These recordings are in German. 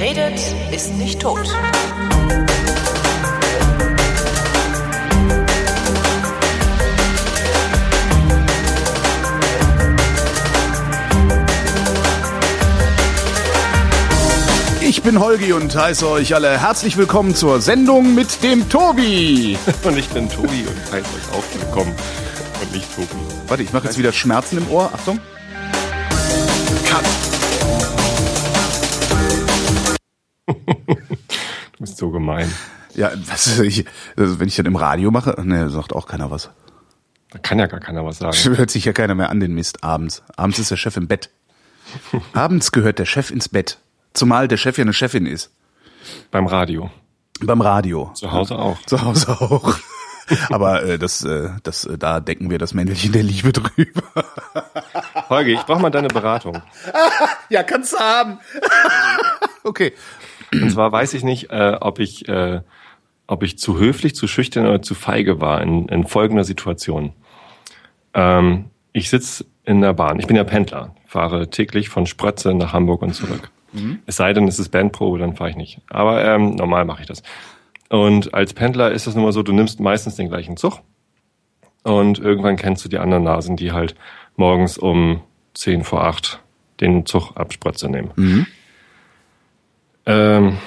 Redet, ist nicht tot. Ich bin Holgi und heiße euch alle herzlich willkommen zur Sendung mit dem Tobi. Und ich bin Tobi und heiße euch auch willkommen und nicht Tobi. Warte, ich mache jetzt wieder Schmerzen im Ohr. Achtung. Cut. Gemein. Ja, was, ich, also wenn ich das im Radio mache, ne, sagt auch keiner was. Da kann ja gar keiner was sagen. Hört sich ja keiner mehr an den Mist abends. Abends ist der Chef im Bett. Abends gehört der Chef ins Bett. Zumal der Chef ja eine Chefin ist. Beim Radio. Beim Radio. Zu Hause auch. Zu Hause auch. Aber äh, das, äh, das, äh, da decken wir das Männchen der Liebe drüber. Holgi, ich brauche mal deine Beratung. ja, kannst du haben. okay. Und zwar weiß ich nicht, äh, ob ich, äh, ob ich zu höflich, zu schüchtern oder zu feige war in, in folgender Situation. Ähm, ich sitz in der Bahn. Ich bin ja Pendler, fahre täglich von Sprötze nach Hamburg und zurück. Mhm. Es sei denn, es ist Bandprobe, dann fahre ich nicht. Aber ähm, normal mache ich das. Und als Pendler ist das nun mal so, du nimmst meistens den gleichen Zug und irgendwann kennst du die anderen Nasen, die halt morgens um zehn vor acht den Zug ab Sprötze nehmen. Mhm. Ähm,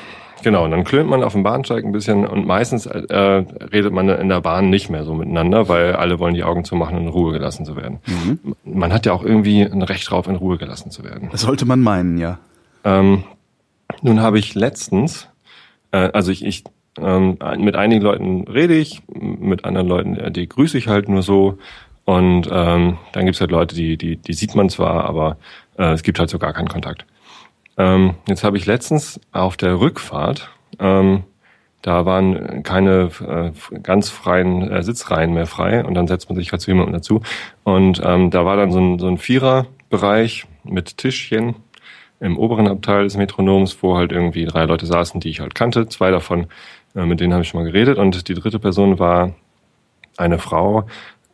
genau, und dann klönt man auf dem Bahnsteig ein bisschen und meistens äh, redet man in der Bahn nicht mehr so miteinander, weil alle wollen die Augen zumachen und in Ruhe gelassen zu werden. Mhm. Man hat ja auch irgendwie ein Recht drauf, in Ruhe gelassen zu werden. Das sollte man meinen, ja. Ähm, nun habe ich letztens, äh, also ich, ich ähm, mit einigen Leuten rede ich, mit anderen Leuten, äh, die grüße ich halt nur so. Und ähm, dann gibt's halt Leute, die, die, die sieht man zwar, aber äh, es gibt halt so gar keinen Kontakt. Ähm, jetzt habe ich letztens auf der Rückfahrt, ähm, da waren keine äh, ganz freien äh, Sitzreihen mehr frei und dann setzt man sich halt zu jemandem dazu. Und ähm, da war dann so ein, so ein Viererbereich mit Tischchen im oberen Abteil des Metronoms, wo halt irgendwie drei Leute saßen, die ich halt kannte. Zwei davon, äh, mit denen habe ich schon mal geredet. Und die dritte Person war eine Frau,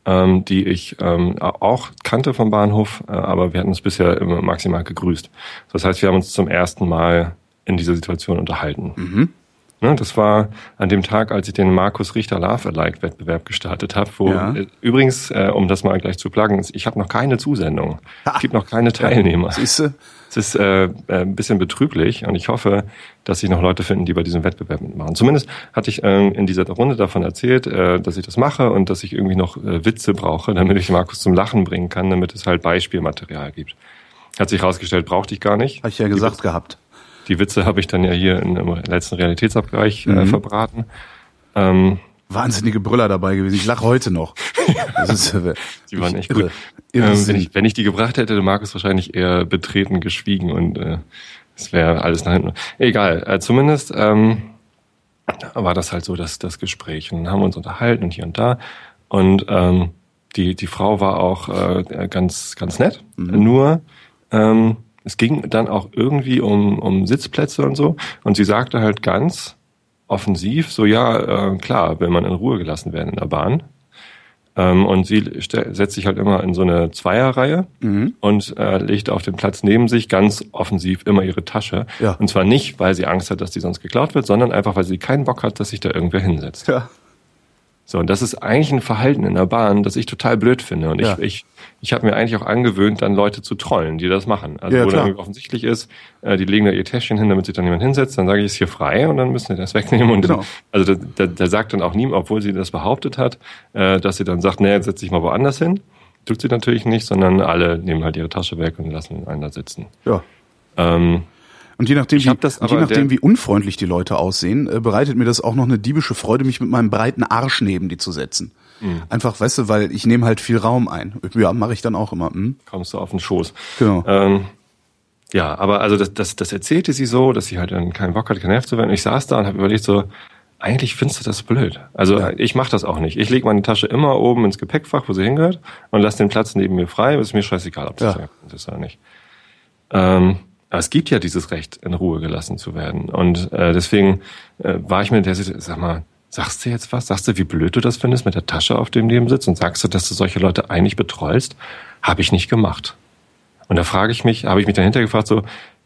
ähm, die ich ähm, auch kannte vom Bahnhof, äh, aber wir hatten uns bisher immer maximal gegrüßt. Das heißt, wir haben uns zum ersten Mal in dieser Situation unterhalten. Mhm. Ne, das war an dem Tag, als ich den Markus Richter Love Alike Wettbewerb gestartet habe, wo Ja. äh, übrigens, äh, um das mal gleich zu pluggen, ich habe noch keine Zusendung. Es gibt noch keine Teilnehmer. Siehst du? Es ist äh, äh, ein bisschen betrüblich und ich hoffe, dass sich noch Leute finden, die bei diesem Wettbewerb mitmachen. Zumindest hatte ich ähm, in dieser Runde davon erzählt, äh, dass ich das mache und dass ich irgendwie noch äh, Witze brauche, damit ich Markus zum Lachen bringen kann, damit es halt Beispielmaterial gibt. Hat sich herausgestellt, brauchte ich gar nicht. Habe ich ja gesagt gehabt. Die Witze habe ich dann ja hier in, im letzten Realitätsabgleich äh, Mhm. verbraten. Ähm, Wahnsinnige Brüller dabei gewesen. Ich lache heute noch. Ist, äh, die waren echt irre. gut. Irre Ähm, wenn, ich, wenn ich die gebracht hätte, hätte Markus wahrscheinlich eher betreten geschwiegen und äh, es wäre alles nach hinten. Egal, äh, zumindest ähm, war das halt so das, das Gespräch. Und dann haben wir uns unterhalten und hier und da. Und ähm, die, die Frau war auch äh, ganz, ganz nett. Mhm. Nur ähm, es ging dann auch irgendwie um, um Sitzplätze und so. Und sie sagte halt ganz offensiv, so ja, äh, klar, will man in Ruhe gelassen werden in der Bahn. Ähm, und sie setzt sich halt immer in so eine Zweierreihe Mhm. und äh, legt auf den Platz neben sich ganz offensiv immer ihre Tasche. Ja. Und zwar nicht, weil sie Angst hat, dass die sonst geklaut wird, sondern einfach, weil sie keinen Bock hat, dass sich da irgendwer hinsetzt. Ja. So, und das ist eigentlich ein Verhalten in der Bahn, das ich total blöd finde. Und Ja. ich, ich, ich habe mir eigentlich auch angewöhnt, dann Leute zu trollen, die das machen. Also Ja, wo klar. dann irgendwie offensichtlich ist, äh, die legen da ihr Täschchen hin, damit sich dann jemand hinsetzt, dann sage ich, es hier frei und dann müssen die das wegnehmen. Und Genau. also da, da, da sagt dann auch niemand, obwohl sie das behauptet hat, äh, dass sie dann sagt, nee, jetzt setz dich mal woanders hin. Tut sie natürlich nicht, sondern alle nehmen halt ihre Tasche weg und lassen einen da sitzen. ja. Ähm, Und je nachdem, wie, das je nachdem wie unfreundlich die Leute aussehen, äh, bereitet mir das auch noch eine diebische Freude, mich mit meinem breiten Arsch neben die zu setzen. Mhm. Einfach, weißt du, weil ich nehme halt viel Raum ein. Ja, mache ich dann auch immer. Hm? kommst du auf den Schoß. Genau. Ähm, ja, aber also das, das, das erzählte sie so, dass sie halt dann keinen Bock hat, genervt zu werden. Und ich saß da und habe überlegt so, eigentlich findest du das blöd. Also Ja. ich mache das auch nicht. Ich lege meine Tasche immer oben ins Gepäckfach, wo sie hingehört, und lasse den Platz neben mir frei. Ist mir scheißegal, ob das ja. ist oder nicht. Ähm, aber es gibt ja dieses Recht, in Ruhe gelassen zu werden. Und äh, deswegen äh, war ich mir der Situation, sag mal, sagst du jetzt was? Sagst du, wie blöd du das findest mit der Tasche auf dem Nebensitz? Und sagst du, dass du solche Leute eigentlich betrollst? Habe ich nicht gemacht. Und da frage ich mich, habe ich mich dahinter gefragt, so,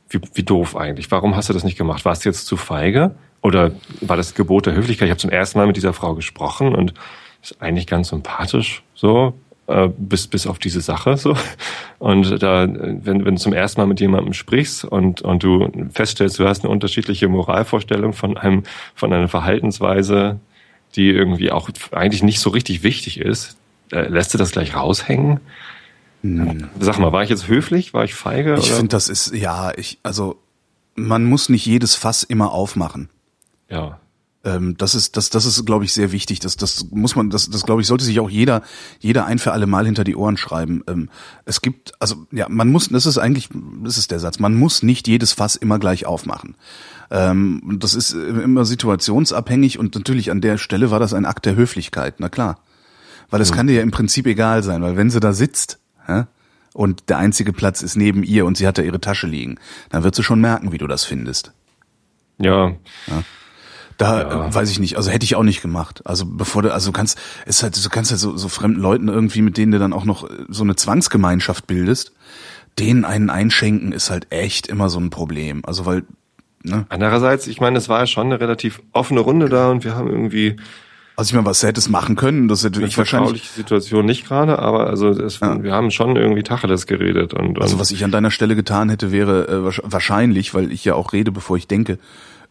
wie, wie doof eigentlich. Warum hast du das nicht gemacht? Warst du jetzt zu feige? Oder war das Gebot der Höflichkeit? Ich habe zum ersten Mal mit dieser Frau gesprochen und ist eigentlich ganz sympathisch so äh, bis bis auf diese Sache so. Und da wenn wenn du zum ersten Mal mit jemandem sprichst und und du feststellst du hast eine unterschiedliche Moralvorstellung von einem von einer Verhaltensweise die irgendwie auch eigentlich nicht so richtig wichtig ist äh, lässt du das gleich raushängen? Hm. sag mal war ich jetzt höflich? War ich feige ich finde das ist ja ich also man muss nicht jedes Fass immer aufmachen. Ja ähm, das ist, das, das ist, glaube ich, sehr wichtig. Das, das muss man, das, das glaube ich, sollte sich auch jeder, jeder ein für alle Mal hinter die Ohren schreiben. Ähm, es gibt, also ja, man muss, das ist eigentlich, das ist der Satz, man muss nicht jedes Fass immer gleich aufmachen. Ähm, das ist immer situationsabhängig und natürlich an der Stelle war das ein Akt der Höflichkeit, na klar. Weil es mhm. kann dir ja im Prinzip egal sein, weil wenn sie da sitzt, hä, und der einzige Platz ist neben ihr und sie hat da ihre Tasche liegen, dann wird sie schon merken, wie du das findest. Ja. ja. Da ja. weiß ich nicht, also hätte ich auch nicht gemacht. Also bevor du, also kannst, es ist halt, du kannst halt so, so fremden Leuten irgendwie, mit denen du dann auch noch äh, so eine Zwangsgemeinschaft bildest, denen einen einschenken, ist halt echt immer so ein Problem. Also weil, ne? Andererseits, ich meine, es war ja schon eine relativ offene Runde da und wir haben irgendwie also ich meine, was hättest machen können, das hätte ich wahrscheinlich. Situation nicht gerade, aber also es, ja. wir haben schon irgendwie Tacheles geredet und, und also was ich an deiner Stelle getan hätte, wäre äh, wahrscheinlich, weil ich ja auch rede, bevor ich denke,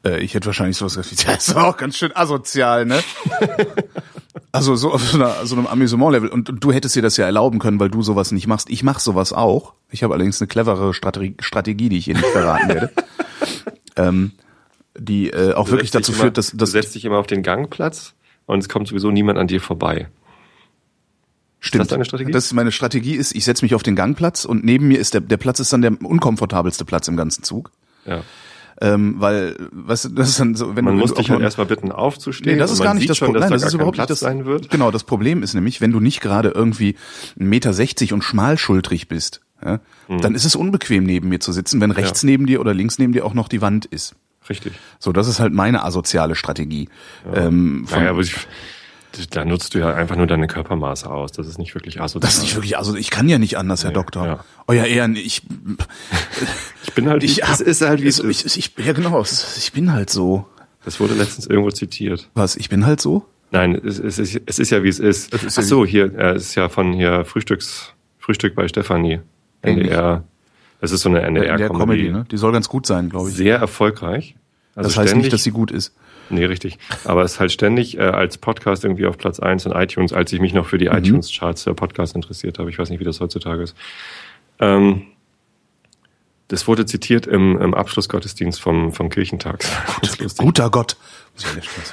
äh, ich hätte wahrscheinlich sowas gesagt, das ist auch ganz schön asozial, ne? also so auf so, einer, so einem Amüsement-Level. Und, und, du hättest dir das ja erlauben können, weil du sowas nicht machst. Ich mach sowas auch. Ich habe allerdings eine cleverere Strategie, Strategie, die ich hier nicht verraten werde. ähm, die äh, auch du wirklich dazu führt, dass, dass... Du setzt dich immer auf den Gangplatz und es kommt sowieso niemand an dir vorbei. Stimmt. Ist das deine Strategie? Das ist meine Strategie ist, ich setze mich auf den Gangplatz und neben mir ist der, der Platz ist dann der unkomfortabelste Platz im ganzen Zug. Ja. Ähm, weil, was, das ist dann so, wenn man du, muss dich halt erstmal bitten aufzustehen. Nee, das ist gar nicht das Problem. Nein, das da ist überhaupt nicht das sein wird. Genau, das Problem ist nämlich, wenn du nicht gerade irgendwie 1,60 Meter sechzig und schmalschultrig bist, ja, hm. dann ist es unbequem neben mir zu sitzen, wenn rechts ja. neben dir oder links neben dir auch noch die Wand ist. Richtig. So, das ist halt meine asoziale Strategie. Ja. Ähm, naja, aber ich, da nutzt du ja einfach nur deine Körpermaße aus. Das ist nicht wirklich asozial. Das ist nicht wirklich asozial. Ich kann ja nicht anders, Herr nee, Doktor. Ja. Euer Ehren, ich. ich bin halt. Ich, es ist halt wie es ist. Ich, ich, ja, genau. Ich bin halt so. Das wurde letztens irgendwo zitiert. Was? Ich bin halt so? Nein, es, es, ist, es ist ja wie es ist. ist Ach so, hier, äh, es ist ja von hier Frühstücks, Frühstück bei Stefanie. NDR. Es ist so eine NDR-Comedy. NDR ne? Die soll ganz gut sein, glaube ich. Sehr erfolgreich. Also das heißt nicht, dass sie gut ist. Nee, richtig. Aber es ist halt ständig äh, als Podcast irgendwie auf Platz eins in iTunes, als ich mich noch für die mhm. iTunes-Charts der Podcast interessiert habe. Ich weiß nicht, wie das heutzutage ist. Ähm, das wurde zitiert im, im Abschlussgottesdienst vom, vom Kirchentag. Guter Gott.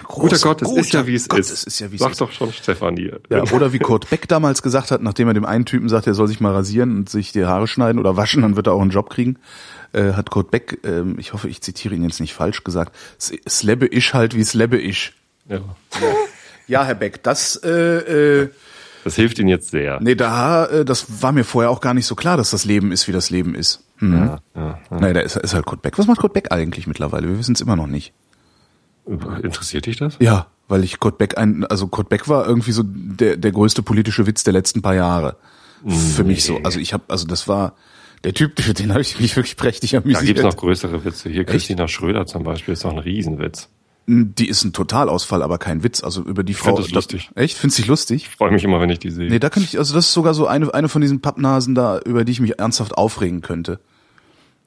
Guter Gott, es ist ja wie es Gott, ist. ist ja, Sag doch schon Stefanie. Ja, oder wie Kurt Beck damals gesagt hat, nachdem er dem einen Typen sagt, er soll sich mal rasieren und sich die Haare schneiden oder waschen, dann wird er auch einen Job kriegen äh, hat Kurt Beck, äh, ich hoffe, ich zitiere ihn jetzt nicht falsch gesagt, Slebbe isch halt wie Slebbe isch. Ja. ja, Herr Beck, das äh, äh, das hilft Ihnen jetzt sehr. Nee, da, äh, das war mir vorher auch gar nicht so klar, dass das Leben ist, wie das Leben ist. Hm. Ja, ja, ja. Nee, da ist, ist halt Kurt Beck. Was macht Kurt Beck eigentlich mittlerweile? Wir wissen es immer noch nicht. Interessiert dich das? Ja, weil ich Kurt Beck ein, also Kurt Beck war irgendwie so der, der größte politische Witz der letzten paar Jahre. Nee. Für mich so. Also ich habe, also das war, der Typ, für den habe ich mich wirklich prächtig amüsiert. Da gibt's noch größere Witze. Hier Echt? Christina Schröder zum Beispiel ist doch ein Riesenwitz. Die ist ein Totalausfall, aber kein Witz. Also über die Frau. Ich das lustig. Echt? Findest du lustig? Ich freue mich immer, wenn ich die sehe. Nee, da kann ich, also das ist sogar so eine, eine von diesen Pappnasen da, über die ich mich ernsthaft aufregen könnte.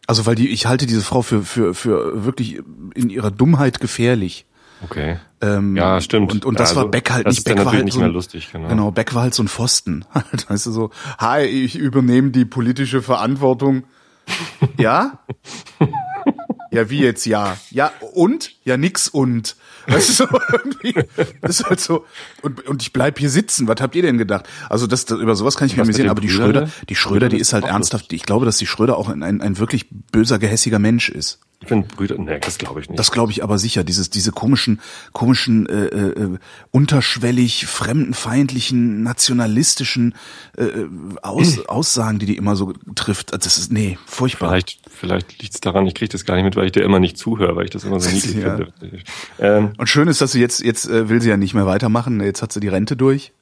Also weil die, ich halte diese Frau für, für, für wirklich in ihrer Dummheit gefährlich. Okay. Ähm, ja, stimmt. Und, und das also, war Beck halt nicht. Beck war halt nicht so mehr lustig, genau. Genau, Beck war halt so ein Pfosten. weißt du so, hi, ich übernehme die politische Verantwortung ja? Ja, wie jetzt ja? Ja, und? Ja, nix und. Weißt du, so irgendwie, das ist halt so, und, und ich bleib hier sitzen, was habt ihr denn gedacht? Also das, das über sowas kann ich mir amüsieren, aber die Schröder, die Schröder, die ist halt ernsthaft, ich glaube, dass die Schröder auch ein, ein, ein wirklich böser, gehässiger Mensch ist. Ich bin Brüder, nee, das glaube ich nicht. Das glaube ich aber sicher. Dieses, diese komischen, komischen, äh, äh, unterschwellig fremdenfeindlichen, nationalistischen äh, Aus, Aussagen, die die immer so trifft. Das ist, nee, furchtbar. Vielleicht, vielleicht liegt es daran, ich kriege das gar nicht mit, weil ich dir immer nicht zuhöre, weil ich das immer so niedlich ja. finde. Ähm, Und schön ist, dass sie jetzt, jetzt äh, will sie ja nicht mehr weitermachen. Jetzt hat sie die Rente durch.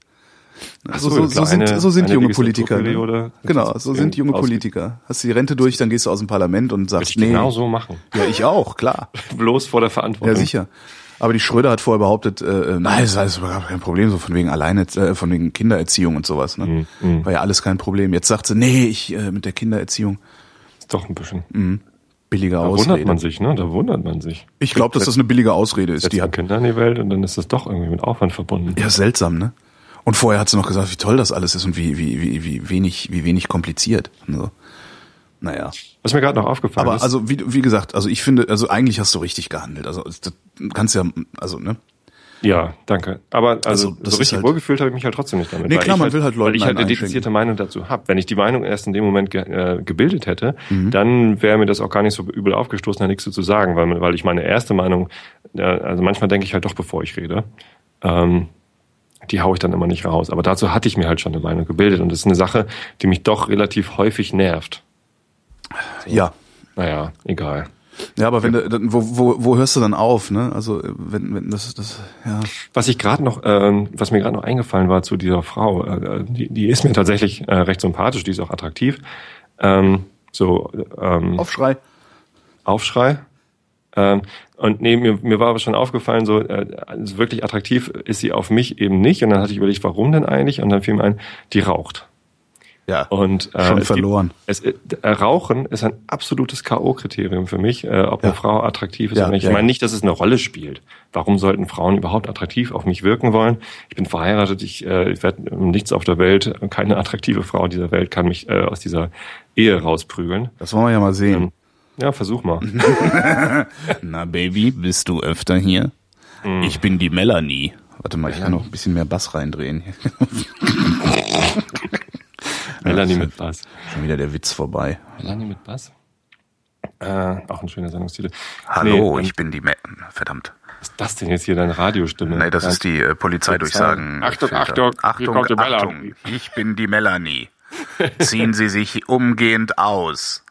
Also so, so, so sind, so sind junge Politiker. Ne? Genau, so sind junge Politiker. Hast du die Rente durch, dann gehst du aus dem Parlament und sagst, ich nee. genau so machen. Ja, ich auch, klar. Bloß vor der Verantwortung. Ja, sicher. Aber die Schröder hat vorher behauptet, äh, nein, das ist überhaupt kein Problem, so von wegen alleine, äh, von wegen Kindererziehung und sowas. Ne? Mhm, War ja alles kein Problem. Jetzt sagt sie, nee, ich äh, mit der Kindererziehung Ist doch ein bisschen. billige Da Ausrede. wundert man sich, ne? Da wundert man sich. Ich glaube, dass das eine billige Ausrede ist. Die hat Kinder in die Welt und dann ist das doch irgendwie mit Aufwand verbunden. ja seltsam, ne? Und vorher hat sie noch gesagt, wie toll das alles ist und wie wie wie wie wenig wie wenig kompliziert. So. Naja. Was mir gerade noch aufgefallen Aber ist, also wie, wie gesagt, also ich finde, also eigentlich hast du richtig gehandelt. Also das kannst ja, also ne. ja, danke. Aber also, Also, so richtig halt- wohlgefühlt habe ich mich halt trotzdem nicht damit. Nee, weil klar, man will halt Leuten Weil ich halt eine dedizierte Meinung dazu habe. Wenn ich die Meinung erst in dem Moment ge äh, gebildet hätte, Mhm. dann wäre mir das auch gar nicht so übel aufgestoßen, da nichts zu zu sagen, weil, weil ich meine erste Meinung, äh, also manchmal denke ich halt doch, bevor ich rede. Ähm, die haue ich dann immer nicht raus. Aber dazu hatte ich mir halt schon eine Meinung gebildet. Und das ist eine Sache, die mich doch relativ häufig nervt. Ja. Naja, egal. Ja, aber wenn du, wo, wo, wo hörst du dann auf, ne? Also wenn, wenn das, das, ja. Was ich gerade noch, ähm, was mir gerade noch eingefallen war zu dieser Frau, äh, die, die ist mir tatsächlich äh, recht sympathisch, die ist auch attraktiv. Ähm, so ähm, Aufschrei. Aufschrei. Ähm, und nee, mir, mir war aber schon aufgefallen, so äh, also wirklich attraktiv ist sie auf mich eben nicht. Und dann hatte ich überlegt, warum denn eigentlich? Und dann fiel mir ein, die raucht. Ja. Und äh, Schon es verloren. Gibt, es, äh, Rauchen ist ein absolutes K.O.-Kriterium für mich, äh, ob eine Ja. Frau attraktiv ist Ja, oder nicht. Ich ja. meine nicht, dass es eine Rolle spielt. Warum sollten Frauen überhaupt attraktiv auf mich wirken wollen? Ich bin verheiratet, ich, äh, ich werde nichts auf der Welt, keine attraktive Frau dieser Welt kann mich äh, aus dieser Ehe rausprügeln. Das wollen wir ja mal sehen. Ja, versuch mal. Na, Baby, bist du öfter hier? Ich bin die Melanie. Warte mal, ich kann noch ein bisschen mehr Bass reindrehen. Melanie mit Bass. Schon wieder der Witz vorbei. Melanie mit Bass? Äh, auch ein schöner Sendungstitel. Hallo, Nee, ähm, ich bin die Me Verdammt. Was ist das denn jetzt hier, deine Radiostimme? Nee, das ist die äh, Polizeidurchsagen. Achtung. Achtung, hier Achtung, kommt die Achtung, Melanie. ich bin die Melanie. Ziehen Sie sich umgehend aus.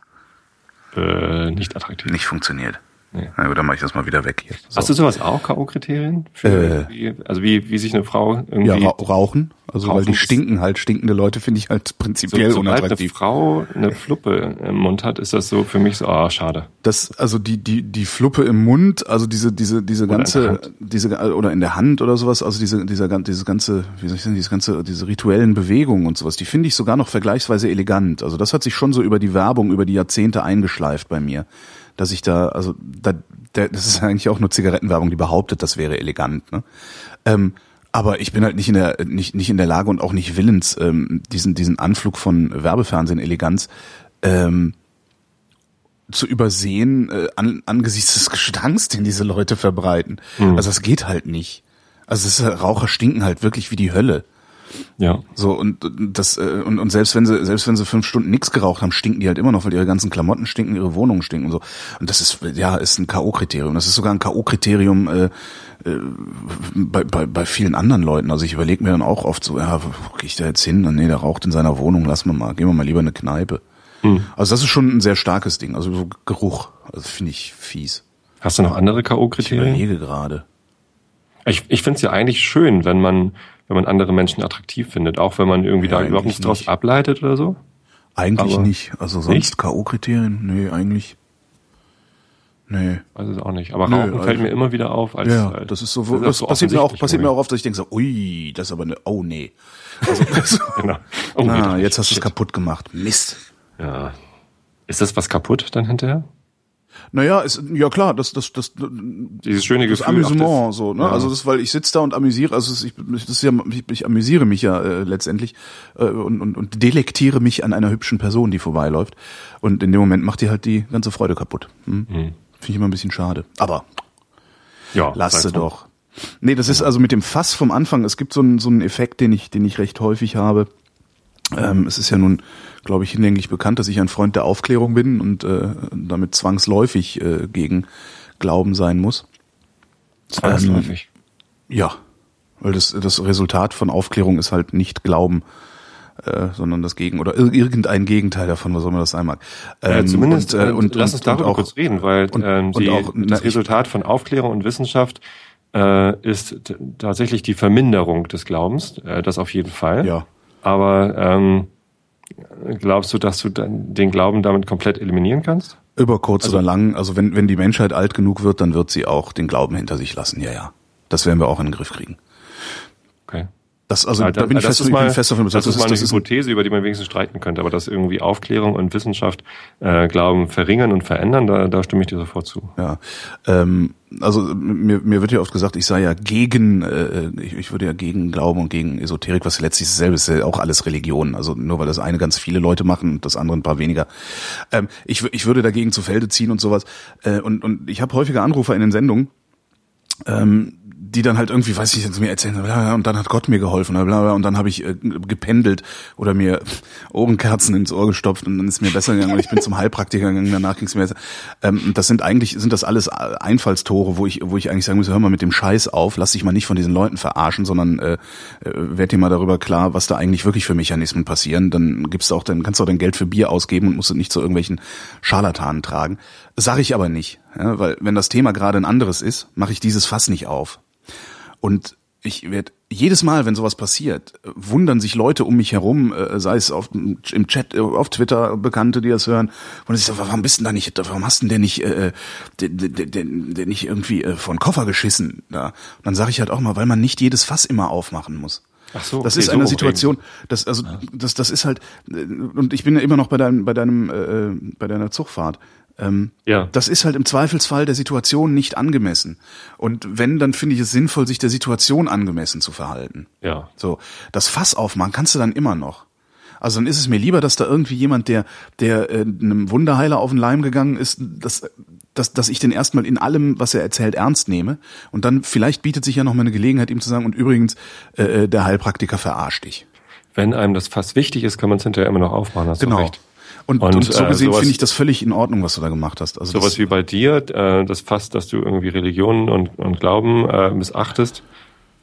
Äh, nicht attraktiv. Nicht funktioniert. Nee. Na gut, dann mache ich das mal wieder weg hier. So. Hast du sowas auch, K.O.-Kriterien? Für wie, also wie, wie sich eine Frau irgendwie... ja, ra rauchen. Also weil Rauchen die stinken halt. Stinkende Leute finde ich halt so, prinzipiell eine unattraktiv. Frau eine Fluppe im Mund hat, ist das so für mich so, ah, schade. Das, also die, die, die Fluppe im Mund, also diese, diese, diese ganze, diese, oder in der Hand oder sowas, also diese, dieser, dieses ganze, wie soll ich sagen, diese ganze, diese rituellen Bewegungen und sowas, die finde ich sogar noch vergleichsweise elegant. Also das hat sich schon so über die Werbung, über die Jahrzehnte eingeschleift bei mir. Dass ich da, also, da, das ist eigentlich auch nur Zigarettenwerbung, die behauptet, das wäre elegant, ne? Ähm, aber ich bin halt nicht in der nicht nicht in der Lage und auch nicht willens ähm, diesen diesen Anflug von Werbefernsehen Eleganz ähm, zu übersehen äh, an, angesichts des Gestanks, den diese Leute verbreiten. Also das geht halt nicht. Also ist, Raucher stinken halt wirklich wie die Hölle. Ja. So und das äh, und, und selbst wenn sie selbst wenn sie fünf Stunden nichts geraucht haben, stinken die halt immer noch, weil ihre ganzen Klamotten stinken, ihre Wohnungen stinken und so. Und das ist ja ist ein KO-Kriterium. Das ist sogar ein KO-Kriterium äh, äh, bei, bei bei vielen anderen Leuten. Also ich überlege mir dann auch oft so, ja, wo gehe ich da jetzt hin? Nee, der raucht in seiner Wohnung, lass mal mal, gehen wir mal lieber in eine Kneipe. Also das ist schon ein sehr starkes Ding. Also so Geruch, also finde ich fies. Hast du noch andere Ich K.O.-Kriterien? überlege gerade. Ich, ich finde es ja eigentlich schön, wenn man, wenn man andere Menschen attraktiv findet, auch wenn man irgendwie Ja, da überhaupt nichts draus ableitet oder so. Eigentlich Aber nicht. Also sonst? K.O.-Kriterien? Nee, eigentlich. Nee. Es auch nicht. Aber Rauchen also- fällt mir immer wieder auf. Als, Ja, als, das ist so, das das, so passiert mir auch, passiert mir auch oft, dass ich denke so, ui, das ist aber eine, oh nee. Also, so, Genau. Oh, ah, geht jetzt hast du es kaputt gemacht. Mist. Ja. Ist das was kaputt dann hinterher? Naja, ist, ja klar, das, das, das, Dieses schöne das Gefühl. Amüsement, das- so, ne? Ja. Also das, weil ich sitze da und amüsiere, also es- ich, das ist ja, ich, ich amüsiere mich ja äh, letztendlich äh, und, und, und delektiere mich an einer hübschen Person, die vorbeiläuft. Und in dem Moment macht die halt die ganze Freude kaputt. Hm? Finde ich immer ein bisschen schade. Aber ja, Lass sie doch. Nee, das ist also mit dem Fass vom Anfang. Es gibt so einen, so einen Effekt, den ich, den ich recht häufig habe. Ähm, es ist ja nun, glaube ich, hinlänglich bekannt, dass ich ein Freund der Aufklärung bin und äh, damit zwangsläufig äh, gegen Glauben sein muss. Zwangsläufig. Ja, weil das, das Resultat von Aufklärung ist halt nicht Glauben, äh, sondern das Gegen oder ir- irgendein Gegenteil davon, was auch immer das sein mag. Äh, Ähm, zumindest, und, äh, und, und, lass uns darüber auch, kurz reden, weil und- ähm, die, auch- na, das Resultat von Aufklärung und Wissenschaft äh, ist tatsächlich die Verminderung des Glaubens, äh, das auf jeden Fall. Ja. Aber ähm, glaubst du, dass du den Glauben damit komplett eliminieren kannst? Über kurz oder lang, also wenn, wenn die Menschheit alt genug wird, dann wird sie auch den Glauben hinter sich lassen. Ja, ja. Das werden wir auch in den Griff kriegen. Das, also Ja, da bin ich das fest, ist ich mal, bin fest davon das überzeugt. ist mal eine das Hypothese, über die man wenigstens streiten könnte, aber dass irgendwie Aufklärung und Wissenschaft äh, Glauben verringern und verändern, da, da stimme ich dir sofort zu. Ja, ähm, also mir, mir wird ja oft gesagt, ich sei ja gegen, äh, ich, ich würde ja gegen Glauben und gegen Esoterik, was letztlich dasselbe ist, ja auch alles Religion. Also nur weil das eine ganz viele Leute machen und das andere ein paar weniger. Ähm, ich, ich würde dagegen zu Felde ziehen und sowas. Äh, und, und ich habe häufiger Anrufer in den Sendungen, ähm, die dann halt irgendwie, weiß ich, jetzt mir erzählen, bla, und dann hat Gott mir geholfen, bla, und dann habe ich äh, gependelt oder mir Ohrenkerzen ins Ohr gestopft und dann ist mir besser gegangen und ich bin zum Heilpraktiker gegangen, danach ging es mir besser. Ähm, das sind eigentlich, sind das alles Einfallstore, wo ich, wo ich eigentlich sagen muss, hör mal mit dem Scheiß auf, lass dich mal nicht von diesen Leuten verarschen, sondern äh, äh, werd dir mal darüber klar, was da eigentlich wirklich für Mechanismen passieren. Dann gibst du auch, dann kannst du auch dein Geld für Bier ausgeben und musst es nicht zu irgendwelchen Scharlatanen tragen. Sage ich aber nicht, ja, weil wenn das Thema gerade ein anderes ist, mache ich dieses Fass nicht auf. Und ich werde jedes Mal, wenn sowas passiert, äh, wundern sich Leute um mich herum, äh, sei es auf, im Chat, äh, auf Twitter, Bekannte, die das hören, und ich sage, warum bist du denn da nicht, warum hast du denn der nicht, äh, der, der, der, der nicht irgendwie äh, vor den Koffer geschissen? Da? Und dann sage ich halt auch mal, weil man nicht jedes Fass immer aufmachen muss. Ach so, das okay, ist eine so Situation, das also das das ist halt äh, und ich bin ja immer noch bei deinem bei deinem äh, bei deiner Zugfahrt. Ähm, Ja. Das ist halt im Zweifelsfall der Situation nicht angemessen. Und wenn, dann finde ich es sinnvoll, sich der Situation angemessen zu verhalten. Ja. So, das Fass aufmachen kannst du dann immer noch. Also dann ist es mir lieber, dass da irgendwie jemand, der, der äh, einem Wunderheiler auf den Leim gegangen ist, dass, dass, dass ich den erstmal in allem, was er erzählt, ernst nehme. Und dann vielleicht bietet sich ja noch mal eine Gelegenheit, ihm zu sagen, und übrigens, äh, äh, der Heilpraktiker verarscht dich. Wenn einem das fast wichtig ist, kann man es hinterher immer noch aufmachen. Hast du Genau. recht. Und, Und, und, so äh, gesehen sowas- finde ich das völlig in Ordnung, was du da gemacht hast. Also Sowas wie bei dir, äh, das Fass, dass du irgendwie Religionen und, und Glauben äh, missachtest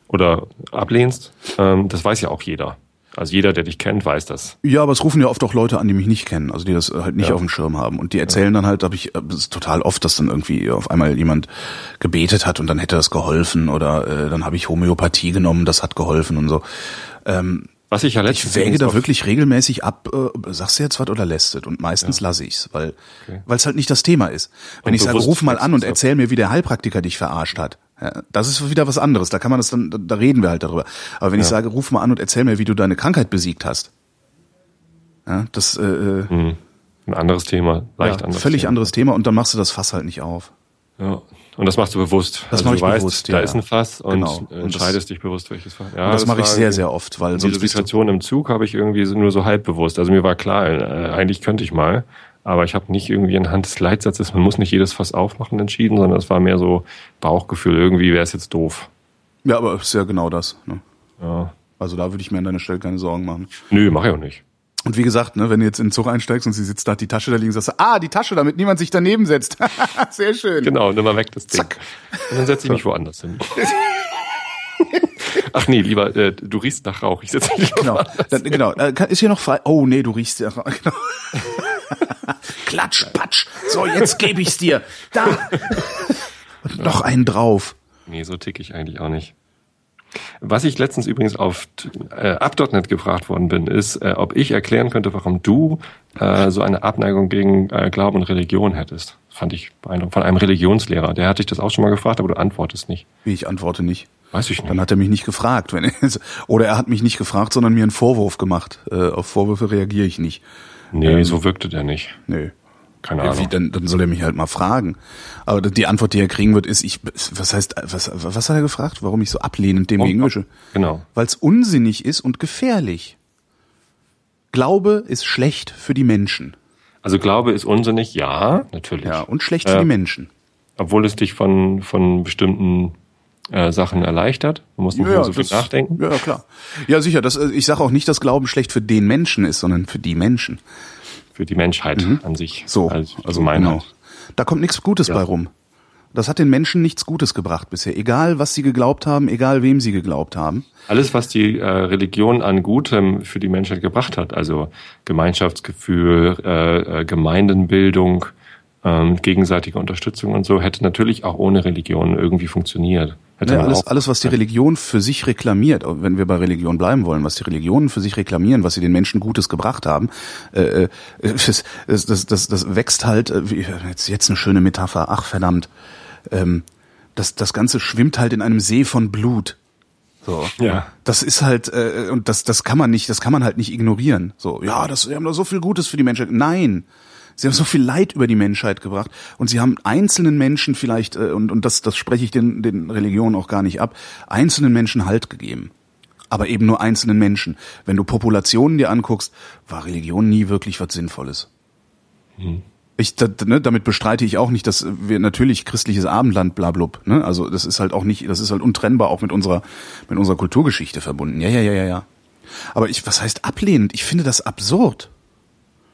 oder ablehnst, ähm, das weiß ja auch jeder. Also jeder, der dich kennt, weiß das. Ja, aber es rufen ja oft auch Leute an, die mich nicht kennen, also die das halt nicht Ja. auf dem Schirm haben. Und die erzählen dann halt, habe ich, äh, das ist total oft, dass dann irgendwie auf einmal jemand gebetet hat und dann hätte das geholfen oder äh, dann habe ich Homöopathie genommen, das hat geholfen und so. Ähm, Was ich ja letztens ich wäge da wirklich regelmäßig ab, äh, sagst du jetzt was oder lässt es? Und meistens lasse ich's, weil Okay. weil es halt nicht das Thema ist. Wenn Und ich sage, bewusst ruf mal an und ab. erzähl mir, wie der Heilpraktiker dich verarscht hat. Ja, das ist wieder was anderes. Da kann man das dann, da- reden wir halt darüber. Aber wenn ich sage, ruf mal an und erzähl mir, wie du deine Krankheit besiegt hast. Ja, das äh, äh, Hm, ein anderes Thema, leicht ja, anderes völlig Thema. anderes Thema und dann machst du das Fass halt nicht auf. Ja. Und das machst du bewusst. Das also mach du ich weißt, bewusst, da ja, ist ein Fass und genau. Und das- entscheidest dich bewusst, welches Fass. Ja, und das, mache ich sehr, sehr oft, weil Diese sonst du, Situation im Zug habe ich irgendwie nur so halb bewusst. Also mir war klar, äh, eigentlich könnte ich mal, aber ich habe nicht irgendwie anhand des Leitsatzes, man muss nicht jedes Fass aufmachen, entschieden, sondern es war mehr so Bauchgefühl, irgendwie wäre es jetzt doof. ja, aber ist ja genau das. Ne? Ja. Also da würde ich mir an deiner Stelle keine Sorgen machen. Nö, mach ich auch nicht. Und wie gesagt, ne, wenn du jetzt in den Zug einsteigst und sie sitzt da, hat die Tasche da liegen, sagst du, ah, die Tasche, damit niemand sich daneben setzt. Sehr schön. Genau, nimm mal weg das Ding. Zack. Und dann setze ich mich woanders hin. Ach nee, lieber, äh, du riechst nach Rauch. Ich setze mich Genau, dann, genau. Äh, Ist hier noch frei? Oh nee, du riechst ja. Genau. Klatsch, patsch. So, jetzt gebe ich's dir. Da. Und noch einen drauf. Nee, so tick ich eigentlich auch nicht. Was ich letztens übrigens auf äh, Up.net gefragt worden bin, ist, äh, ob ich erklären könnte, warum du äh, so eine Abneigung gegen äh, Glauben und Religion hättest. Fand ich beeindruckend. Von einem Religionslehrer. Der hat dich das auch schon mal gefragt, aber du antwortest nicht. Wie ich antworte nicht. Weiß ich nicht. Dann hat er mich nicht gefragt. Wenn er, oder er hat mich nicht gefragt, sondern mir einen Vorwurf gemacht. Äh, auf Vorwürfe reagiere ich nicht. nee, so wirkte der nicht. Nö. Keine Ja, Ahnung. wie, dann, dann soll er mich halt mal fragen. Aber die Antwort, die er kriegen wird, ist, ich, was heißt, was, was hat er gefragt? Warum ich so ablehnend dem gegenüber? Genau. Weil es unsinnig ist und gefährlich. Glaube ist schlecht für die Menschen. Also Glaube ist unsinnig, ja, natürlich. Ja, und schlecht für Äh, die Menschen. Obwohl es dich von, von bestimmten äh, Sachen erleichtert. Du musst nicht mehr so viel das- nachdenken. Ja, klar. Ja, sicher. Das, äh, ich sage auch nicht, dass Glauben schlecht für den Menschen ist, sondern für die Menschen. Für die Menschheit an sich. Mhm. So, als also Gemeinheit. genau. Da kommt nichts Gutes bei rum. Das hat den Menschen nichts Gutes gebracht bisher. Egal, was sie geglaubt haben, egal wem sie geglaubt haben. Alles, was die äh, Religion an Gutem für die Menschheit gebracht hat, also Gemeinschaftsgefühl, äh, äh, Gemeindenbildung, ähm, gegenseitige Unterstützung und so, hätte natürlich auch ohne Religion irgendwie funktioniert. Hätte Ja, alles, alles, was die Religion für sich reklamiert, wenn wir bei Religion bleiben wollen, was die Religionen für sich reklamieren, was sie den Menschen Gutes gebracht haben, äh, äh, das, das, das, das, das wächst halt, äh, wie, jetzt, jetzt eine schöne Metapher, ach verdammt, ähm, das, das Ganze schwimmt halt in einem See von Blut. So. Ja. Das ist halt, äh, und das, das kann man nicht, das kann man halt nicht ignorieren. So, ja, das, sie haben doch so viel Gutes für die Menschheit. Nein. Sie haben so viel Leid über die Menschheit gebracht und sie haben einzelnen Menschen vielleicht, äh, und, und das, das spreche ich den, den Religionen auch gar nicht ab, einzelnen Menschen Halt gegeben. Aber eben nur einzelnen Menschen. Wenn du Populationen dir anguckst, war Religion nie wirklich was Sinnvolles. Ich, da, ne, damit bestreite ich auch nicht, dass wir natürlich christliches Abendland blablub, ne? Also das ist halt auch nicht, das ist halt untrennbar auch mit unserer mit unserer Kulturgeschichte verbunden. Ja, ja, ja, ja, ja. Aber ich, was heißt ablehnend? Ich finde das absurd.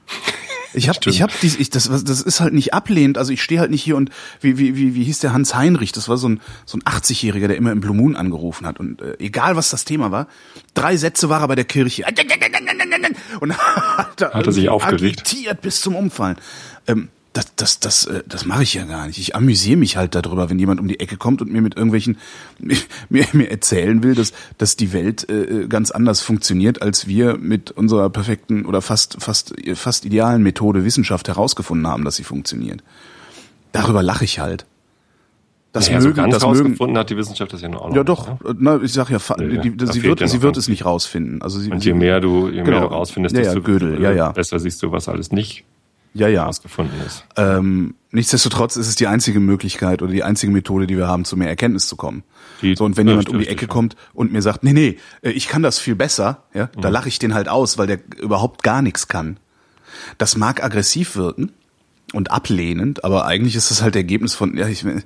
Ich habe, ich habe dies, ich, das, das ist halt nicht ablehnend. Also ich stehe halt nicht hier und wie, wie, wie, wie hieß der Hans Heinrich? Das war so ein so ein 80-Jähriger, der immer im Blue Moon angerufen hat und äh, egal was das Thema war, drei Sätze war er bei der Kirche und hat, er sich aufgeregt? agitiert bis zum Umfallen. Ähm, das, das, das, äh, das mache ich ja gar nicht. Ich amüsiere mich halt darüber, wenn jemand um die Ecke kommt und mir mit irgendwelchen mir, mir erzählen will, dass, dass die Welt äh, ganz anders funktioniert, als wir mit unserer perfekten oder fast fast fast idealen Methode Wissenschaft herausgefunden haben, dass sie funktioniert. Darüber lache ich halt. Das so mögen, ganz das mögen. hat die Wissenschaft das ja nur auch noch. Ja nicht, doch, ne? äh, na, ich sag ja, Ja, ja, die, da sie wird, ja sie wird es nicht rausfinden. Also sie, Und je mehr du, je mehr Genau. du rausfindest, Ja, ja, desto Gödel, ja, äh, ja. besser siehst du, was alles nicht ja, ja. rausgefunden ist. Ähm, nichtsdestotrotz ist es die einzige Möglichkeit oder die einzige Methode, die wir haben, zu mehr Erkenntnis zu kommen. Die- so, und wenn jemand um die Ecke kommt und mir sagt, nee, nee, äh, ich kann das viel besser, ja, da Mhm. lache ich den halt aus, weil der überhaupt gar nichts kann. Das mag aggressiv wirken und ablehnend, aber eigentlich ist das halt Ergebnis von, ja, ich, ne,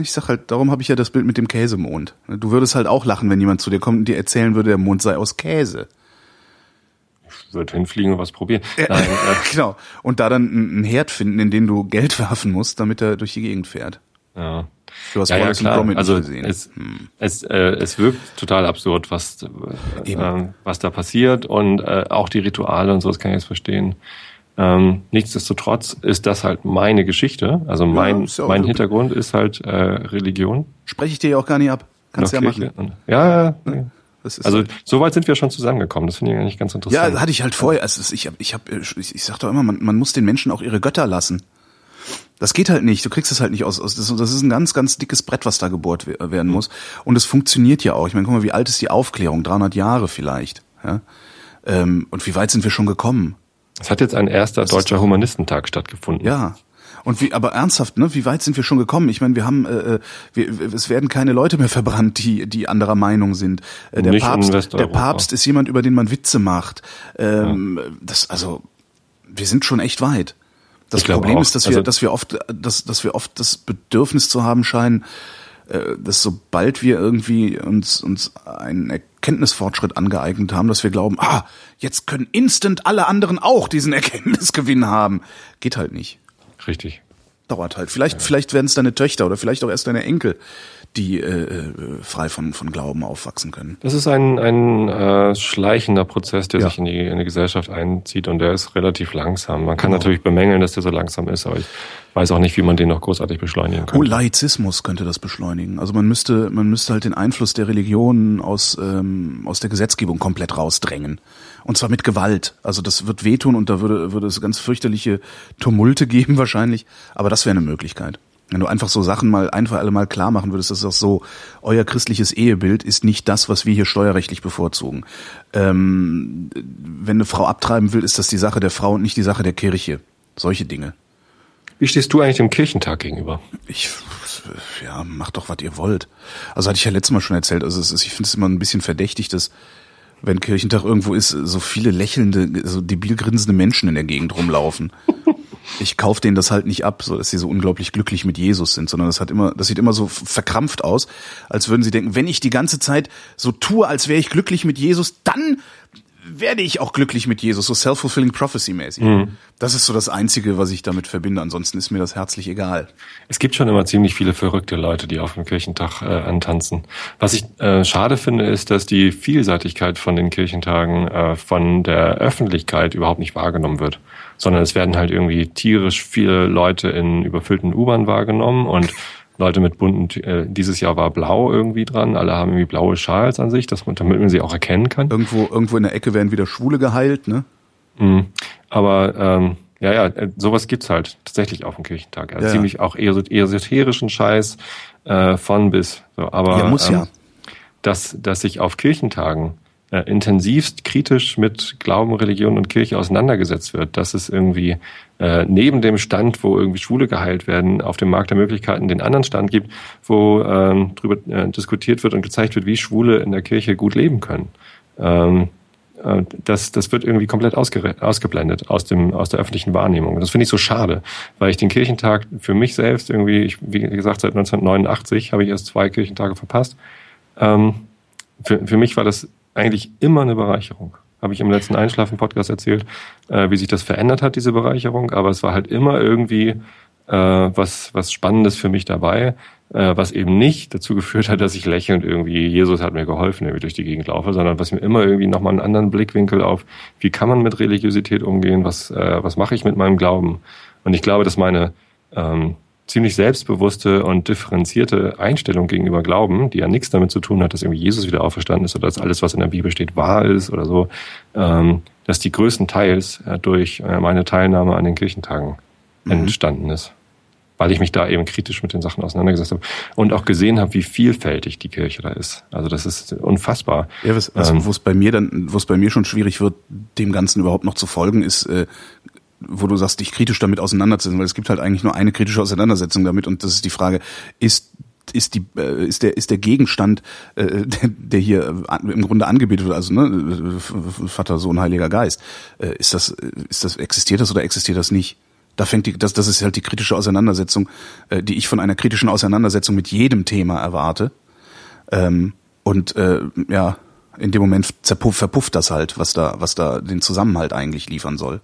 ich sag halt, darum habe ich ja das Bild mit dem Käsemond. Du würdest halt auch lachen, wenn jemand zu dir kommt und dir erzählen würde, der Mond sei aus Käse. Würde hinfliegen und was probieren. Nein, äh, genau. Und da dann einen Herd finden, in den du Geld werfen musst, damit er durch die Gegend fährt. ja. Du hast Ja, ja, Wallace und klar. Also gesehen. es, Hm. es, äh, es wirkt total absurd, was, äh, ähm, was da passiert und äh, auch die Rituale und so, das kann ich jetzt verstehen. Ähm, nichtsdestotrotz ist das halt meine Geschichte. Also mein, ja auch mein okay. Hintergrund ist halt äh, Religion. Spreche ich dir ja auch gar nicht ab. Kannst du ja machen. Ja, ja, ja. Das Also halt- so weit sind wir schon zusammengekommen. Das finde ich eigentlich ganz ja, interessant. hatte ich halt vorher. Also ich ich hab, ich, ich sag doch immer, man, man muss den Menschen auch ihre Götter lassen. Das geht halt nicht. Du kriegst es halt nicht aus. das, das ist ein ganz, ganz dickes Brett, was da gebohrt we- werden muss. Und es funktioniert ja auch. Ich meine, guck mal, wie alt ist die Aufklärung? 300 Jahre vielleicht. Ja? Ähm, und wie weit sind wir schon gekommen? Es hat jetzt ein erster ist deutscher Humanistentag stattgefunden. Ja. Und wie, aber ernsthaft, ne? Wie weit sind wir schon gekommen? Ich meine, wir haben, äh, äh, wir, es werden keine Leute mehr verbrannt, die, die anderer Meinung sind. Äh, der Nicht Papst, der. Papst ist jemand, über den man Witze macht. Ähm, Das, also, wir sind schon echt weit. Das Ich Problem ist, dass wir, Also- dass wir oft, dass, dass wir oft das Bedürfnis zu haben scheinen, äh, dass sobald wir irgendwie uns, uns einen Erkenntnisfortschritt angeeignet haben, dass wir glauben, ah, jetzt können instant alle anderen auch diesen Erkenntnisgewinn haben. Geht halt nicht Richtig. dauert halt. Vielleicht, vielleicht werden es deine Töchter oder vielleicht auch erst deine Enkel, die äh, äh, frei von, von Glauben aufwachsen können. Das ist ein, ein äh, schleichender Prozess, der Ja. sich in die, in die Gesellschaft einzieht und der ist relativ langsam. Man kann Genau. natürlich bemängeln, dass der so langsam ist, aber ich weiß auch nicht, wie man den noch großartig beschleunigen Oh, könnte. Laizismus könnte das beschleunigen. Also man müsste, man müsste halt den Einfluss der Religion aus, ähm, aus der Gesetzgebung komplett rausdrängen. Und zwar mit Gewalt. Also das wird wehtun und da würde, würde es ganz fürchterliche Tumulte geben wahrscheinlich. Aber das wäre eine Möglichkeit. Wenn du einfach so Sachen mal ein für alle Mal klar machen würdest, das ist auch so, euer christliches Ehebild ist nicht das, was wir hier steuerrechtlich bevorzugen. Ähm, wenn eine Frau abtreiben will, ist das die Sache der Frau und nicht die Sache der Kirche. Solche Dinge. Wie stehst du eigentlich dem Kirchentag gegenüber? Ich, ja, macht doch, was ihr wollt. Also hatte ich ja letztes Mal schon erzählt. Also es ist, ich finde es immer ein bisschen verdächtig, dass wenn Kirchentag irgendwo ist, so viele lächelnde, so debil grinsende Menschen in der Gegend rumlaufen. Ich kauf denen das halt nicht ab, so dass sie so unglaublich glücklich mit Jesus sind, sondern das hat immer, das sieht immer so verkrampft aus, als würden sie denken, wenn ich die ganze Zeit so tue, als wäre ich glücklich mit Jesus, dann werde ich auch glücklich mit Jesus, so self-fulfilling prophecy mäßig. Mhm. Das ist so das Einzige, was ich damit verbinde. Ansonsten ist mir das herzlich egal. Es gibt schon immer ziemlich viele verrückte Leute, die auf dem Kirchentag äh, antanzen. Was ich äh, schade finde, ist, dass die Vielseitigkeit von den Kirchentagen äh, von der Öffentlichkeit überhaupt nicht wahrgenommen wird. Sondern es werden halt irgendwie tierisch viele Leute in überfüllten U-Bahn wahrgenommen und Leute mit bunten, äh, dieses Jahr war blau irgendwie dran, alle haben irgendwie blaue Schals an sich, dass man, damit man sie auch erkennen kann. Irgendwo, irgendwo in der Ecke werden wieder Schwule geheilt, ne? Mhm. Aber ähm, ja, ja, äh, sowas gibt's halt tatsächlich auf dem Kirchentag. Also ja, ziemlich ja. auch esoterischen Scheiß äh, von bis. So, aber ja, muss ähm, ja. dass, dass sich auf Kirchentagen äh, intensivst kritisch mit Glauben, Religion und Kirche auseinandergesetzt wird, dass es irgendwie äh, neben dem Stand, wo irgendwie Schwule geheilt werden, auf dem Markt der Möglichkeiten den anderen Stand gibt, wo ähm, darüber äh, diskutiert wird und gezeigt wird, wie Schwule in der Kirche gut leben können. Ähm, äh, das, das wird irgendwie komplett ausge, ausgeblendet aus, dem, aus der öffentlichen Wahrnehmung. Das finde ich so schade, weil ich den Kirchentag für mich selbst irgendwie, ich, wie gesagt, seit 1989 habe ich erst zwei Kirchentage verpasst. Ähm, für, für mich war das eigentlich immer eine Bereicherung. Habe ich im letzten Einschlafen-Podcast erzählt, äh, wie sich das verändert hat, diese Bereicherung. Aber es war halt immer irgendwie äh, was, was Spannendes für mich dabei, äh, was eben nicht dazu geführt hat, dass ich lächelnd irgendwie, Jesus hat mir geholfen, irgendwie durch die Gegend laufe, sondern was mir immer irgendwie nochmal einen anderen Blickwinkel auf, wie kann man mit Religiosität umgehen, was, äh, was mache ich mit meinem Glauben. Und ich glaube, dass meine ähm, ziemlich selbstbewusste und differenzierte Einstellung gegenüber Glauben, die ja nichts damit zu tun hat, dass irgendwie Jesus wieder auferstanden ist oder dass alles, was in der Bibel steht, wahr ist oder so, ähm, dass die größtenteils äh, durch äh, meine Teilnahme an den Kirchentagen mhm. entstanden ist. Weil ich mich da eben kritisch mit den Sachen auseinandergesetzt habe und auch gesehen habe, wie vielfältig die Kirche da ist. Also das ist unfassbar. Ja, was, was, ähm, wo es bei mir dann, wo es bei mir schon schwierig wird, dem Ganzen überhaupt noch zu folgen, ist äh, wo du sagst, dich kritisch damit auseinandersetzen, weil es gibt halt eigentlich nur eine kritische Auseinandersetzung damit und das ist die Frage, ist ist die äh, ist der ist der Gegenstand äh, der, hier im Grunde angebetet wird also ne Vater Sohn Heiliger Geist äh, ist das ist das existiert das oder existiert das nicht? Da fängt die das das ist halt die kritische Auseinandersetzung äh, die ich von einer kritischen Auseinandersetzung mit jedem Thema erwarte ähm, und äh, ja in dem Moment verpufft das halt was da was da den Zusammenhalt eigentlich liefern soll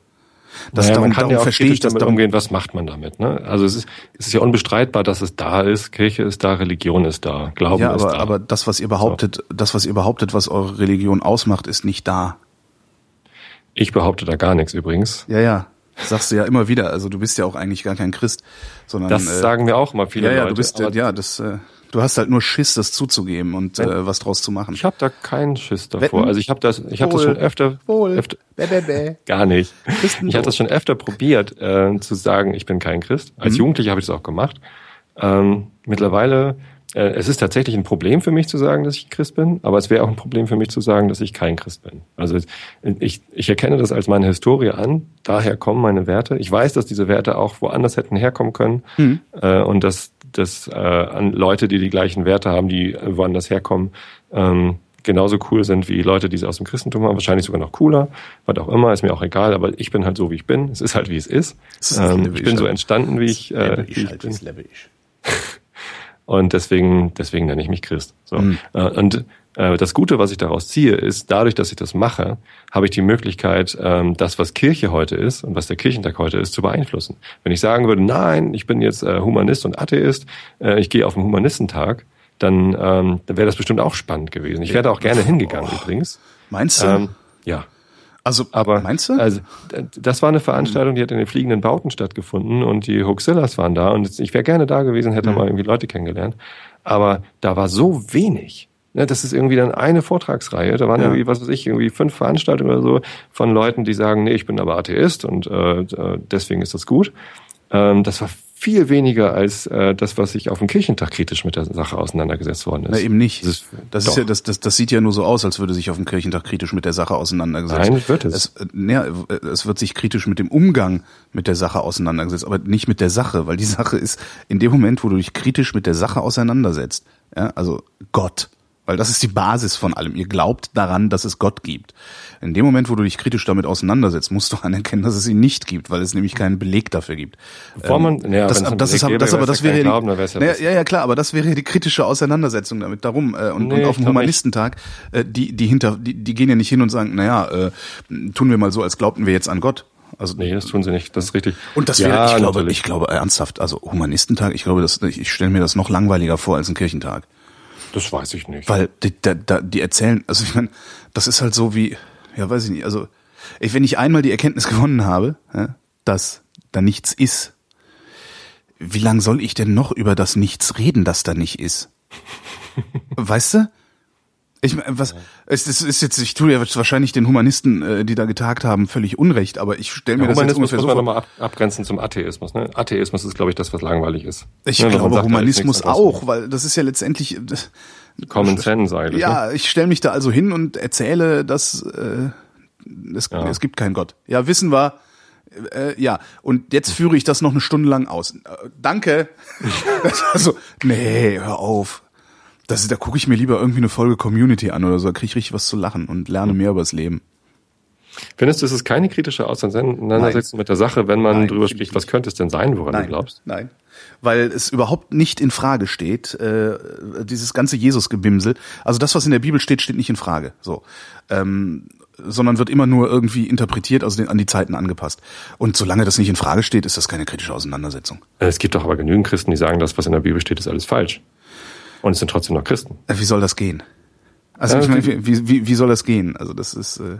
das naja, darum, man kann darum ja auch verstehe ich das damit umgehen, was macht man damit. Ne? Also es ist, es ist ja unbestreitbar, dass es da ist, Kirche ist da, Religion ist da, Glauben ja, aber, ist da. aber das, was ihr behauptet, so. das, was ihr behauptet, was eure Religion ausmacht, ist nicht da. Ich behaupte da gar nichts übrigens. Ja, ja. Das sagst du ja immer wieder. Also du bist ja auch eigentlich gar kein Christ, sondern das äh, sagen mir auch mal viele ja, ja, Leute. Du bist, ja, das. Äh, Du hast halt nur Schiss, das zuzugeben und äh, was draus zu machen. Ich habe da keinen Schiss davor. Wetten? Also ich habe das, ich habe das schon öfter, Wohl. öfter bäh, bäh, bäh. gar nicht. Ich habe das schon öfter probiert, äh, zu sagen, ich bin kein Christ. Als mhm. Jugendlicher habe ich das auch gemacht. Ähm, mittlerweile, es ist tatsächlich ein Problem für mich zu sagen, dass ich Christ bin, aber es wäre auch ein Problem für mich zu sagen, dass ich kein Christ bin. Also ich, ich erkenne das als meine Historie an. Daher kommen meine Werte. Ich weiß, dass diese Werte auch woanders hätten herkommen können mhm. äh, und dass dass äh, an Leute, die die gleichen Werte haben, die woanders herkommen, ähm, genauso cool sind wie Leute, die sie aus dem Christentum haben, wahrscheinlich sogar noch cooler, was auch immer, ist mir auch egal, aber ich bin halt so, wie ich bin. Es ist halt, wie es ist. ist ähm, ich bin so entstanden, wie ich, äh, wie ich halt, bin. Und deswegen, deswegen nenne ich mich Christ. So. Mhm. Äh, und äh, das Gute, was ich daraus ziehe, ist, dadurch, dass ich das mache, habe ich die Möglichkeit, ähm, das, was Kirche heute ist und was der Kirchentag heute ist, zu beeinflussen. Wenn ich sagen würde, nein, ich bin jetzt äh, Humanist und Atheist, ich gehe auf den Humanistentag, dann, ähm, dann wäre das bestimmt auch spannend gewesen. Ich wäre da auch gerne hingegangen oh. übrigens. Meinst du? Ähm, ja. Also, aber meinst du? Also, das war eine Veranstaltung, die hat in den fliegenden Bauten stattgefunden und die Hoaxillas waren da und ich wäre gerne da gewesen, hätte mhm. mal irgendwie Leute kennengelernt. Aber da war so wenig. Ne, das ist irgendwie dann eine Vortragsreihe. Da waren ja. irgendwie, was weiß ich, irgendwie fünf Veranstaltungen oder so von Leuten, die sagen, nee, ich bin aber Atheist und äh, deswegen ist das gut. Ähm, das war viel weniger als äh, das, was sich auf dem Kirchentag kritisch mit der Sache auseinandergesetzt worden ist. Na, eben nicht. Das ist, das ist ja, das, das, das sieht ja nur so aus, als würde sich auf dem Kirchentag kritisch mit der Sache auseinandergesetzt. Nein, wird es. Es, ja, es wird sich kritisch mit dem Umgang mit der Sache auseinandergesetzt, aber nicht mit der Sache, weil die Sache ist, in dem Moment, wo du dich kritisch mit der Sache auseinandersetzt, ja, also Gott, Weil das ist die Basis von allem. Ihr glaubt daran, dass es Gott gibt. In dem Moment, wo du dich kritisch damit auseinandersetzt, musst du anerkennen, dass es ihn nicht gibt, weil es nämlich keinen Beleg dafür gibt. Bevor man, ja, das, einen das, ist, aber- das, gäbe, aber das ja wäre Glauben, dann ja, ja naja, ja, ja klar, aber das wäre ja die kritische Auseinandersetzung damit. Darum äh, und, Nee, und ich auf dem. Humanistentag, äh, die die hinter, die, die gehen ja nicht hin und sagen, naja, äh, tun wir mal so, als glaubten wir jetzt an Gott. Also Nee, das tun sie nicht. Das ist richtig. und das ja, wäre, ich glaube, natürlich. ich glaube ernsthaft, also Humanistentag, ich glaube, das, ich stelle mir das noch langweiliger vor als ein Kirchentag. Das weiß ich nicht. Weil die, da, da, die erzählen, also ich meine, das ist halt so wie, ja weiß ich nicht, also ich, wenn ich einmal die Erkenntnis gewonnen habe, ja, dass da nichts ist, wie lang soll ich denn noch über das Nichts reden, das da nicht ist? weißt du? Ich meine, was es ist, ist jetzt, ich tue ja wahrscheinlich den Humanisten, äh, die da getagt haben, völlig Unrecht, aber ich stelle mir Der das jetzt Humanismus ungefähr muss so man vor. nochmal ab, abgrenzen zum Atheismus. Ne? Atheismus ist, glaube ich, das, was langweilig ist. Ich ne, glaube Humanismus auch, weil das ist ja letztendlich äh, Common Sense eigentlich. Ne? Ja, ich stelle mich da also hin und erzähle, dass äh, es, Ja. es gibt keinen Gott. Ja, wissen wir. Äh, ja, und jetzt führe ich das noch eine Stunde lang aus. Äh, danke. also, nee, hör auf. Das da gucke ich mir lieber irgendwie eine Folge Community an oder so, da kriege ich richtig was zu lachen und lerne mehr übers Leben. Findest du, es ist keine kritische Auseinandersetzung mit der Sache, wenn man Nein, drüber spricht, was könnte es denn sein, woran du glaubst? Nein. Weil es überhaupt nicht in Frage steht, äh, dieses ganze Jesus-Gebimsel. Also das, was in der Bibel steht, steht nicht in Frage. So. Ähm, sondern wird immer nur irgendwie interpretiert, also den, an die Zeiten angepasst. Und solange das nicht in Frage steht, ist das keine kritische Auseinandersetzung. Es gibt doch aber genügend Christen, die sagen, das, was in der Bibel steht, ist alles falsch. Und es sind trotzdem noch Christen. Wie soll das gehen? Also Ja, ich meine, wie, wie, wie soll das gehen? Also das ist äh,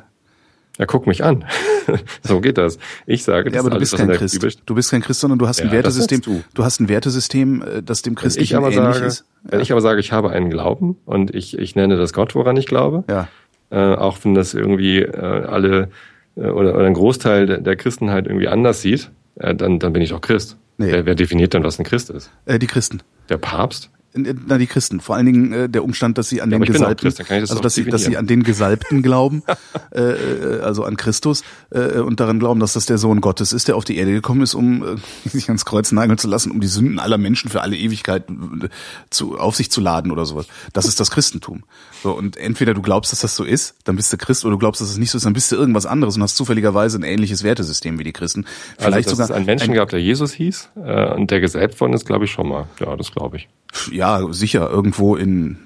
Ja, guck mich an. so geht das. Ich sage, das ja, aber du bist kein Christ. Bibel. Du bist kein Christ, sondern du hast ein Ja, das Wertesystem. sagst Du. hast ein Wertesystem, äh, das dem christlichen aber ähnlich sage, ist. wenn ich aber sage, ich habe einen Glauben und ich, ich nenne das Gott, woran ich glaube, Ja. äh, auch wenn das irgendwie äh, alle äh, oder, oder ein Großteil der, der Christen halt irgendwie anders sieht, äh, dann, dann bin ich doch Christ. Nee. Wer, wer definiert dann, was ein Christ ist? Äh, die Christen. Der Papst? Äh, Na, die Christen. Vor allen Dingen äh, der Umstand, dass sie an Ja, den Gesalbten, Christ, das also dass sie, dass sie an den Gesalbten glauben, äh, äh, also an Christus äh, und daran glauben, dass das der Sohn Gottes ist, der auf die Erde gekommen ist, um äh, sich ans Kreuz nageln zu lassen, um die Sünden aller Menschen für alle Ewigkeit äh, zu, auf sich zu laden oder sowas. Das ist das Christentum. So und entweder du glaubst, dass das so ist, dann bist du Christ, oder du glaubst, dass es nicht so ist, dann bist du irgendwas anderes und hast zufälligerweise ein ähnliches Wertesystem wie die Christen. Also, Vielleicht dass sogar es einen Menschen gab, der Jesus hieß äh, und der gesalbt worden ist, glaube ich schon mal. Ja, das glaube ich. Ja, sicher, irgendwo in,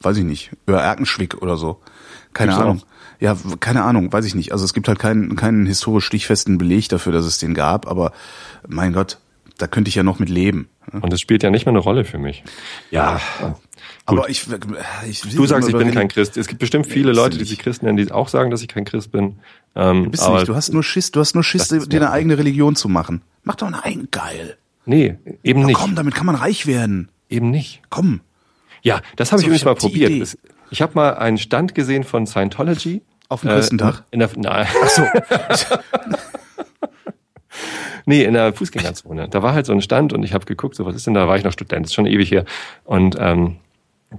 weiß ich nicht, über Erkenschwick oder so. Keine Gibt's Ahnung. Ja, w- keine Ahnung, weiß ich nicht. Also es gibt halt keinen, keinen historisch stichfesten Beleg dafür, dass es den gab, aber mein Gott, da könnte ich ja noch mit leben. Und das spielt ja nicht mehr eine Rolle für mich. Ja, Aber ich, ich Du sagst, ich bin kein Christ. Es gibt bestimmt viele bist Leute, die sich Christen nennen, die auch sagen, dass ich kein Christ bin. Ähm, Bist du, aber nicht. du hast nur Schiss, du hast nur Schiss, dir eine eigene Religion zu machen. Mach doch eine eigene geil. nee, eben Ja, nicht. komm, damit kann man reich werden. Eben nicht. Komm. Ja, das habe ich So, übrigens ich mal hab die probiert. Idee. Ich habe mal einen Stand gesehen von Scientology. Auf dem Christentag? In, in der, nein. Ach so. Nee, in der Fußgängerzone. Da war halt so ein Stand und ich habe geguckt, so was ist denn da? War ich noch Student, das ist schon ewig her. Und ähm,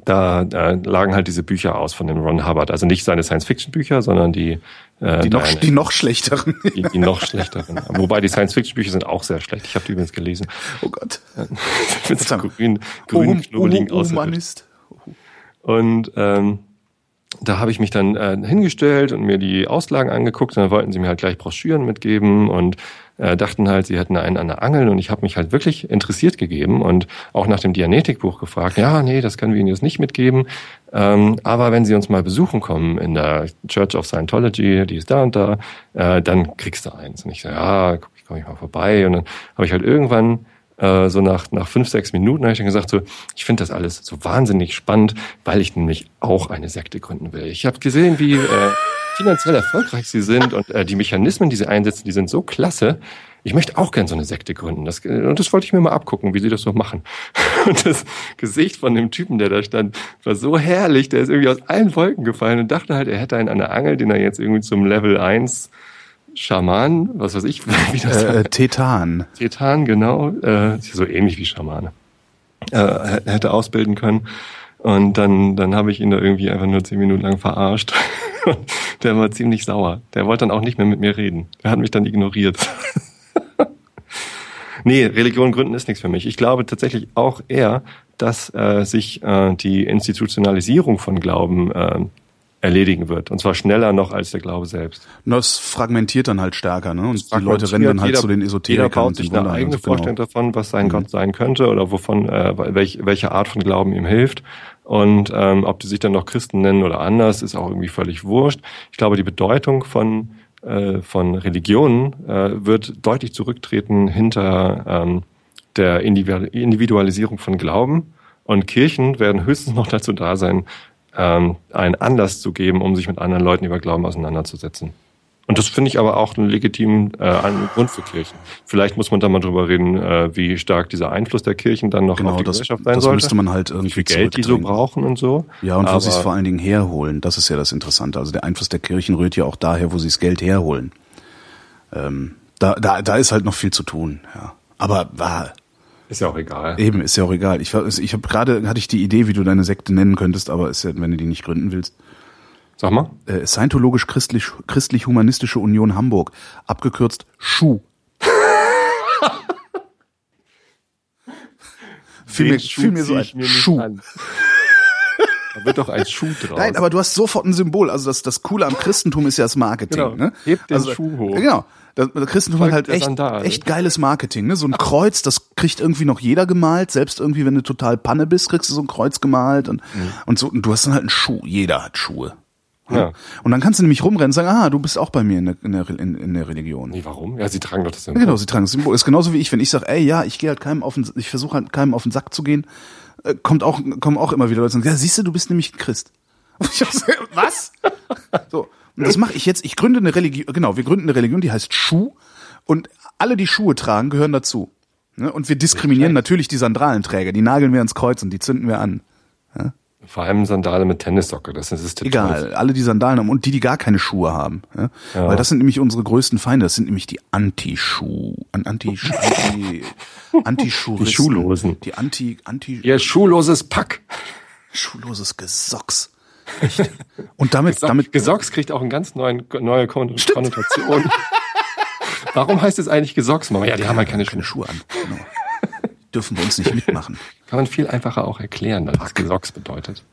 da, da lagen halt diese Bücher aus von dem Ron Hubbard. Also nicht seine Science-Fiction-Bücher, sondern die, äh, Die noch, deine- die noch schlechteren. die, die noch schlechteren. Wobei die Science-Fiction-Bücher sind auch sehr schlecht. Ich habe die übrigens gelesen. Oh Gott. Mit so grün, grün Oh, knubbeligen Aussehen. Humanist. Und ähm, da habe ich mich dann äh, hingestellt und mir die Auslagen angeguckt und dann wollten sie mir halt gleich Broschüren mitgeben und äh, dachten halt, sie hätten einen an der Angel und ich habe mich halt wirklich interessiert gegeben und auch nach dem Dianetikbuch gefragt, ja, nee, das können wir Ihnen jetzt nicht mitgeben, ähm, aber wenn Sie uns mal besuchen kommen in der Church of Scientology, die ist da und da, äh, dann kriegst du eins. Und ich so, ja, guck, ich komme ich mal vorbei und dann habe ich halt irgendwann äh, so nach, nach fünf, sechs Minuten habe ich dann gesagt, so, ich finde das alles so wahnsinnig spannend, weil ich nämlich auch eine Sekte gründen will. Ich habe gesehen, wie äh, finanziell erfolgreich sie sind und äh, die Mechanismen, die sie einsetzen, die sind so klasse. Ich möchte auch gern so eine Sekte gründen. Das, und das wollte ich mir mal abgucken, wie sie das so machen. Und das Gesicht von dem Typen, der da stand, war so herrlich. Der ist irgendwie aus allen Wolken gefallen und dachte halt, er hätte einen an der Angel, den er jetzt irgendwie zum Level 1 Schaman, was weiß ich, wie das Äh, Tetan. Tetan, genau, äh, ist ja so ähnlich wie Schamane, äh, hätte ausbilden können. Und dann, dann habe ich ihn da irgendwie einfach nur zehn Minuten lang verarscht. Der war ziemlich sauer. Der wollte dann auch nicht mehr mit mir reden. Er hat mich dann ignoriert. nee, Religion gründen ist nichts für mich. Ich glaube tatsächlich auch eher dass äh, sich äh, die Institutionalisierung von Glauben äh, erledigen wird. Und zwar schneller noch als der Glaube selbst. Das fragmentiert dann halt stärker, ne? Und die Leute rennen dann halt jeder, zu den Esoterikern jeder baut sich eine eigene genau. Vorstellung davon, was sein Mhm. Gott sein könnte oder wovon, äh, welch, welche Art von Glauben ihm hilft. Und ähm, ob die sich dann noch Christen nennen oder anders, ist auch irgendwie völlig wurscht. Ich glaube, die Bedeutung von äh, von Religionen äh, wird deutlich zurücktreten hinter ähm, der Individu- Individualisierung von Glauben. Und Kirchen werden höchstens noch dazu da sein, ähm, einen Anlass zu geben, um sich mit anderen Leuten über Glauben auseinanderzusetzen. Und das finde ich aber auch einen legitimen äh, einen Grund für Kirchen. Vielleicht muss man da mal drüber reden, äh, wie stark dieser Einfluss der Kirchen dann noch Genau, auf die das, Gesellschaft sein das sollte. müsste man halt wie irgendwie viel Geld die so brauchen und so. Ja, und wo Aber sie es vor allen Dingen herholen, das ist ja das Interessante. Also der Einfluss der Kirchen rührt ja auch daher, wo sie das Geld herholen. Ähm, da, da, da ist halt noch viel zu tun, ja. Aber war, Ist ja auch egal. eben, ist ja auch egal. Ich, ich habe gerade, hatte ich die Idee, wie du deine Sekte nennen könntest, aber ist ja, wenn du die nicht gründen willst. Sag mal. Äh, Scientologisch-Christlich, Christlich-Humanistische Union Hamburg, abgekürzt SCHU. fiel mir, fiel mir so ein mir Schuh. Da wird doch ein Schuh draus. Nein, aber du hast sofort ein Symbol. Also das, das Coole am Christentum ist ja das Marketing. Genau. Ne? Hebt den also, Schuh hoch. Genau. Das, das Christentum Folgt hat halt echt, echt geiles Marketing. Ne? So ein Kreuz, das kriegt irgendwie noch jeder gemalt. Selbst irgendwie, wenn du total Panne bist, kriegst du so ein Kreuz gemalt. Und, und so. Und du hast dann halt einen Schuh. Jeder hat Schuhe. Ja. Und dann kannst du nämlich rumrennen und sagen, ah, du bist auch bei mir in der, in der, in, in der Religion. Nee, warum? Ja, sie tragen doch das Ja, genau, sie tragen das Symbol. Ist genauso wie ich, wenn ich sage, ey, ja, ich gehe halt keinem auf den, ich versuche halt keinem auf den Sack zu gehen, äh, kommt auch, kommen auch immer wieder Leute und sagen, ja, siehst du, du bist nämlich ein Christ. Und ich so, was? So. Und das mache ich jetzt. Ich gründe eine Religion, genau, wir gründen eine Religion, die heißt Schuh. Und alle, die Schuhe tragen, gehören dazu. Ne? Und wir diskriminieren natürlich die Sandralenträger. Die nageln wir ans Kreuz und die zünden wir an. Vor allem Sandale mit Tennissocke, das ist das Egal, alle die Sandalen haben und die, die gar keine Schuhe haben. Ja? Ja. Weil das sind nämlich unsere größten Feinde. Das sind nämlich die Anti-Schuh, an- Anti, Anti, Anti-Schuhristen. Die Schuhlosen. Die Anti, Anti, Ihr schuhloses Pack. schuhloses Gesocks. Echt. Und damit, damit, Gesocks kriegt auch einen ganz neuen, neue Kon Konnotation. Warum heißt es eigentlich Gesocks, Mama? Ja, die haben halt keine keine Schuhe. Schuhe an. Genau. Dürfen wir uns nicht mitmachen. Kann man viel einfacher auch erklären, was Gesocks bedeutet.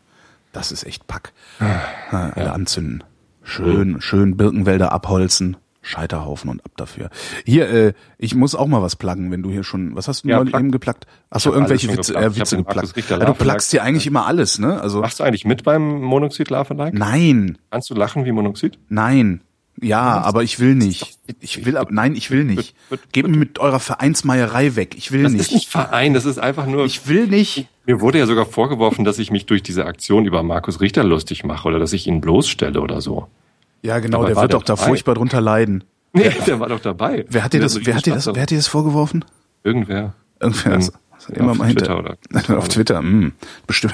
Das ist echt Pack. Ah, alle anzünden. Schön, schön Birkenwälder abholzen. Scheiterhaufen und ab dafür. Hier, äh, ich muss auch mal was pluggen, wenn du hier schon, was hast du Ja, eben geplagt? Achso, irgendwelche Witze, äh, Witze geplagt. Ja, du Love plagst hier eigentlich immer alles, ne? Also, Machst du eigentlich mit beim Monoxid Like? nein, Kannst du lachen wie Monoxid? nein. Ja, aber ich will nicht. Ich will, ab, nein, ich will nicht. Gebt mir mit eurer Vereinsmeierei weg. Ich will Das nicht. ist nicht Verein, das ist einfach nur. Ich will nicht. mir wurde ja sogar vorgeworfen, dass ich mich durch diese Aktion über Markus Richter lustig mache oder dass ich ihn bloßstelle oder so. Ja, genau, Aber der wird doch da dabei? furchtbar drunter leiden. Nee, der war doch dabei. Wer hat dir das, wer hat dir das, wer hat dir das vorgeworfen? Irgendwer. Irgendwer. Ähm, Also, immer auf mal hinter. Twitter oder- auf Twitter, mh, bestimmt.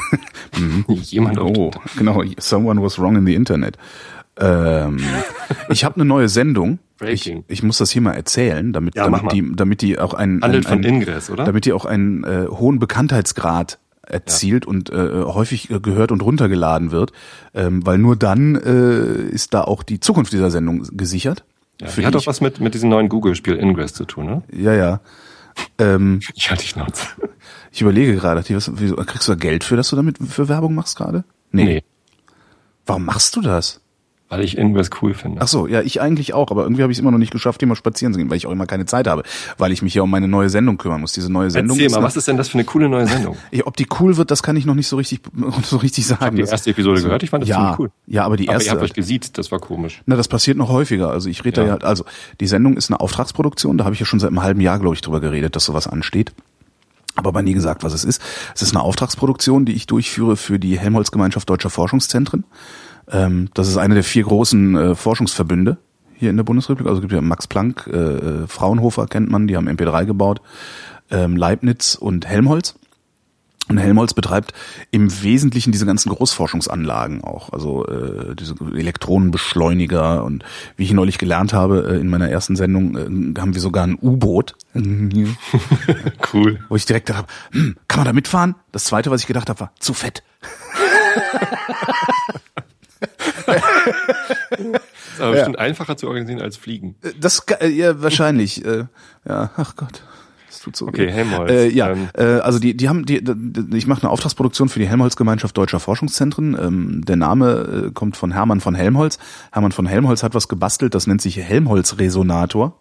Mhm. Jemand auf Oh, genau. Someone was wrong in the Internet. Ähm, ich habe eine neue Sendung. Ich, ich muss das hier mal erzählen, damit, Ja, damit, die, damit die auch einen, einen, von Ingress, oder? damit die auch einen äh, hohen Bekanntheitsgrad erzielt und äh, häufig äh, gehört und runtergeladen wird, ähm, weil nur dann äh, ist da auch die Zukunft dieser Sendung gesichert. Ja, die hat doch was mit, mit diesem neuen Google-Spiel Ingress zu tun, ne? ja, ja. Ähm, Ich hatte die Schnauze. ich überlege gerade, was, wieso, kriegst du da Geld für, dass du damit für Werbung machst gerade? Nee, Warum machst du das? Weil ich Ingress cool finde. Ach so, ja, ich eigentlich auch, aber irgendwie habe ich es immer noch nicht geschafft, hier mal spazieren zu gehen, weil ich auch immer keine Zeit habe, weil ich mich ja um meine neue Sendung kümmern muss. Diese neue Sendung Erzähl ist mal, eine- was ist denn das für eine coole neue Sendung? Ob die cool wird, das kann ich noch nicht so richtig so richtig sagen. Ich habe die erste Episode gehört, ich fand das ja, ziemlich cool. Ja, aber die Aber erste. ihr habt euch gesiezt, das war komisch. na, das passiert noch häufiger. Also ich rede Ja. ja. ja, also die Sendung ist eine Auftragsproduktion. Da habe ich ja schon seit einem halben Jahr, glaube ich, drüber geredet, dass sowas ansteht. Aber aber nie gesagt, was es ist. Es ist eine Auftragsproduktion, die ich durchführe für die Helmholtz-Gemeinschaft Deutscher Forschungszentren. Ähm, das ist eine der vier großen äh, Forschungsverbünde hier in der Bundesrepublik. Also es gibt ja Max Planck, äh, äh, Fraunhofer kennt man, die haben MP3 gebaut, ähm, Leibniz und Helmholtz. Und Helmholtz betreibt im Wesentlichen diese ganzen Großforschungsanlagen auch, also äh, diese Elektronenbeschleuniger und wie ich neulich gelernt habe äh, in meiner ersten Sendung, äh, haben wir sogar ein U-Boot, Cool. wo ich direkt dachte, hm, kann man da mitfahren? Das zweite, was ich gedacht habe, war zu fett. Ist aber bestimmt einfacher zu organisieren als Fliegen. Äh, Das äh, ja wahrscheinlich, äh, ja, ach Gott. Das tut so Okay, weh. Helmholtz. Äh, ja, Ähm. äh, also die, die haben, die, die, ich mache eine Auftragsproduktion für die Helmholtz-Gemeinschaft Deutscher Forschungszentren. Ähm, der Name äh, kommt von Hermann von Helmholtz. Hermann von Helmholtz hat was gebastelt, das nennt sich Helmholtz-Resonator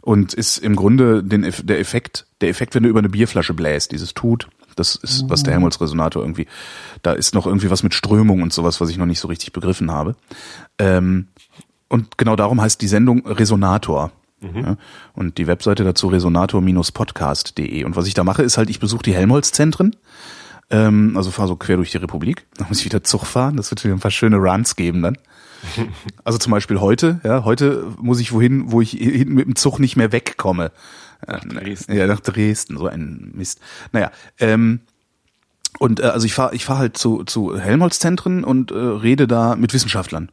und ist im Grunde den, der Effekt, der Effekt, wenn du über eine Bierflasche bläst, dieses tut. Das ist, was der Helmholtz-Resonator irgendwie, da ist noch irgendwie was mit Strömung und sowas, was ich noch nicht so richtig begriffen habe. Ähm, und genau darum heißt die Sendung Resonator. Ja, und die Webseite dazu resonator-podcast.de. Und was ich da mache, ist halt, ich besuche die Helmholtz-Zentren, ähm, also fahre so quer durch die Republik. Dann muss ich wieder Zug fahren. Das wird wieder ein paar schöne Runs geben dann. Also zum Beispiel heute, ja, heute muss ich wohin, wo ich hinten mit dem Zug nicht mehr wegkomme. Nach Dresden. Ja, nach Dresden, so ein Mist. Naja, ähm, und äh, also ich fahre ich fahr halt zu, zu Helmholtz-Zentren und äh, rede da mit Wissenschaftlern.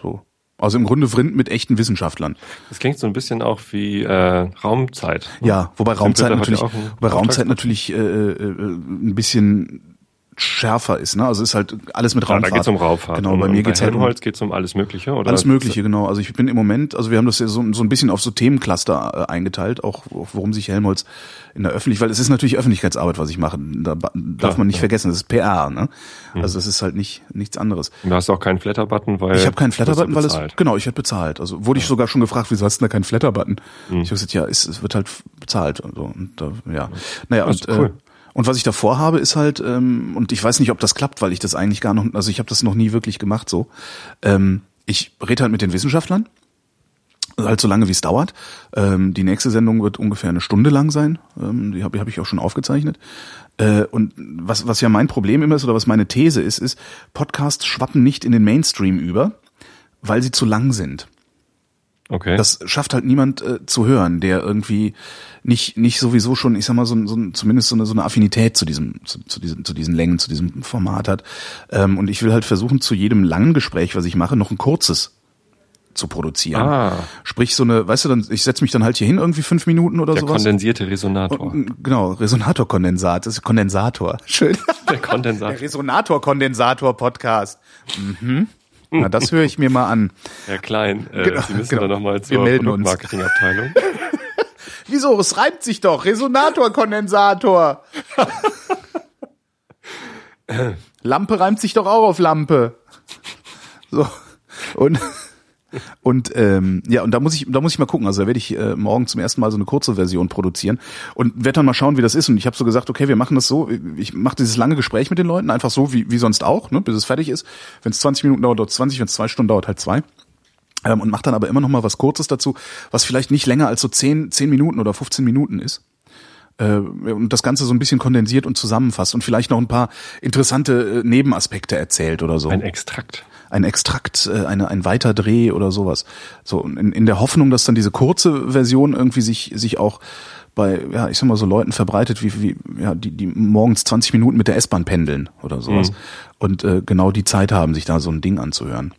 So. Also im Grunde Vrind mit echten Wissenschaftlern. Das klingt so ein bisschen auch wie äh, Raumzeit. Ja, wobei Raumzeit natürlich, wobei Raumzeit natürlich äh, äh, ein bisschen schärfer ist. Ne? Also ist halt alles mit Ja, Raumfahrt. da geht's um Raumfahrt. Genau, und, bei mir geht's halt um geht's um alles Mögliche, oder? alles Mögliche, genau. Also ich bin im Moment, also wir haben das ja so, so ein bisschen auf so Themencluster äh, eingeteilt, auch worum sich Helmholtz in der Öffentlichkeit, weil es ist natürlich Öffentlichkeitsarbeit, was ich mache. Da ba- darf Klar, man nicht ja. vergessen, das ist PR. Ne? Also es ist halt nicht nichts anderes. Und Du hast auch keinen Flatter-Button, weil Ich habe keinen Flatter-Button, weil es genau, ich werde bezahlt. Also wurde ich sogar schon gefragt, wieso hast du denn da keinen Flatter-Button? Hm. Ich habe gesagt, ja, es, es wird halt bezahlt und so. Und da, ja, naja Das ist und cool. äh, und was ich davor habe, ist halt ähm, und ich weiß nicht, ob das klappt, weil ich das eigentlich gar noch, also ich habe das noch nie wirklich gemacht so. Ähm, ich rede halt mit den Wissenschaftlern halt so lange wie es dauert. Ähm, die nächste Sendung wird ungefähr eine Stunde lang sein. Ähm, die habe hab ich auch schon aufgezeichnet. Äh, und was, was ja mein Problem immer ist oder was meine These ist, ist, Podcasts schwappen nicht in den Mainstream über, weil sie zu lang sind. Okay. Das schafft halt niemand äh, zu hören, der irgendwie nicht nicht sowieso schon, ich sag mal so, so zumindest so eine, so eine Affinität zu diesem zu, zu diesen zu diesen Längen, zu diesem Format hat. Ähm, und ich will halt versuchen, zu jedem langen Gespräch, was ich mache, noch ein kurzes zu produzieren. Ah. Sprich so eine, weißt du, dann ich setze mich dann halt hier hin irgendwie fünf Minuten oder der sowas. kondensierte Resonator. Und, genau, Resonatorkondensat, das ist Kondensator. Schön. der Kondensator. Der Resonator-Kondensator-Podcast. Mhm. Na, das höre ich mir mal an. Herr Klein, äh, Genau, Sie müssen genau. da nochmal Wir zur melden uns. Produktmarketingabteilung. Wieso? Es reimt sich doch. Resonator-Kondensator. Lampe reimt sich doch auch auf Lampe. So. Und, und ähm, ja, und da muss ich, da muss ich mal gucken. Also da werde ich äh, morgen zum ersten Mal so eine kurze Version produzieren und werde dann mal schauen, wie das ist. Und ich habe so gesagt, okay, wir machen das so. Ich mache dieses lange Gespräch mit den Leuten einfach so wie, wie sonst auch, ne, bis es fertig ist. Wenn es 20 Minuten dauert, dauert 20, wenn es zwei Stunden dauert, halt zwei. Ähm, und mache dann aber immer noch mal was Kurzes dazu, was vielleicht nicht länger als so 10, 10 Minuten oder 15 Minuten ist. Äh, und das Ganze so ein bisschen kondensiert und zusammenfasst und vielleicht noch ein paar interessante äh, Nebenaspekte erzählt oder so. Ein Extrakt. Ein Extrakt, äh, eine, ein Weiterdreh oder sowas. So in, in der Hoffnung, dass dann diese kurze Version irgendwie sich, sich auch bei, ja, ich sag mal so Leuten verbreitet, wie, wie ja, die, die morgens 20 Minuten mit der S-Bahn pendeln oder sowas. Mhm. Und äh, genau die Zeit haben, sich da so ein Ding anzuhören.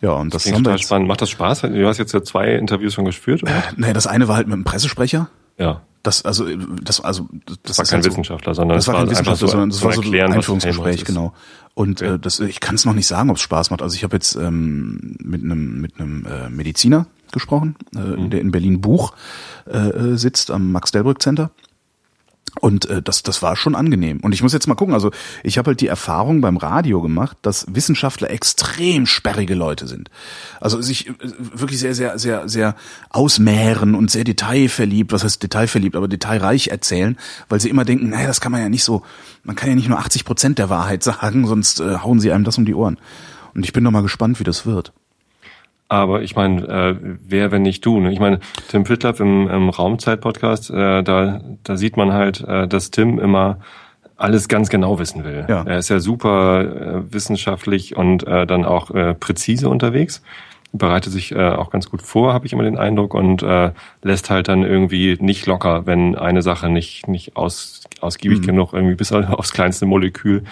Ja, und das haben wir total spannend. Macht das Spaß? Du hast jetzt ja zwei Interviews schon geführt, oder? naja, das eine war halt mit einem Pressesprecher. Ja. Das, also, das, also, das, Das war ist kein halt so- Wissenschaftler, sondern das war kein Wissenschaftler, so sondern das war so ein Erklären, Einführungsgespräch, genau. Und äh, das, ich kann es noch nicht sagen, ob es Spaß macht. Also ich habe jetzt ähm, mit einem mit einem äh, Mediziner gesprochen, äh, Mhm. der in Berlin Buch äh, äh, sitzt am Max Delbrück Center. Und äh, das, das war schon angenehm. Und ich muss jetzt mal gucken, also ich habe halt die Erfahrung beim Radio gemacht, dass Wissenschaftler extrem sperrige Leute sind. Also sich äh, wirklich sehr, sehr, sehr, sehr ausmehren und sehr detailverliebt, was heißt detailverliebt, aber detailreich erzählen, weil sie immer denken, naja, das kann man ja nicht so, man kann ja nicht nur 80 Prozent der Wahrheit sagen, sonst äh, hauen sie einem das um die Ohren. Und ich bin noch mal gespannt, wie das wird. Aber ich meine, äh, wer, wenn nicht du? Ne? Ich meine, Tim Pritlaff im, im Raumzeit-Podcast, äh, da, da sieht man halt, äh, dass Tim immer alles ganz genau wissen will. Ja. Er ist ja super äh, wissenschaftlich und äh, dann auch äh, präzise unterwegs, bereitet sich äh, auch ganz gut vor, habe ich immer den Eindruck, und äh, lässt halt dann irgendwie nicht locker, wenn eine Sache nicht, nicht aus, ausgiebig Mhm. genug irgendwie bis aufs kleinste Molekül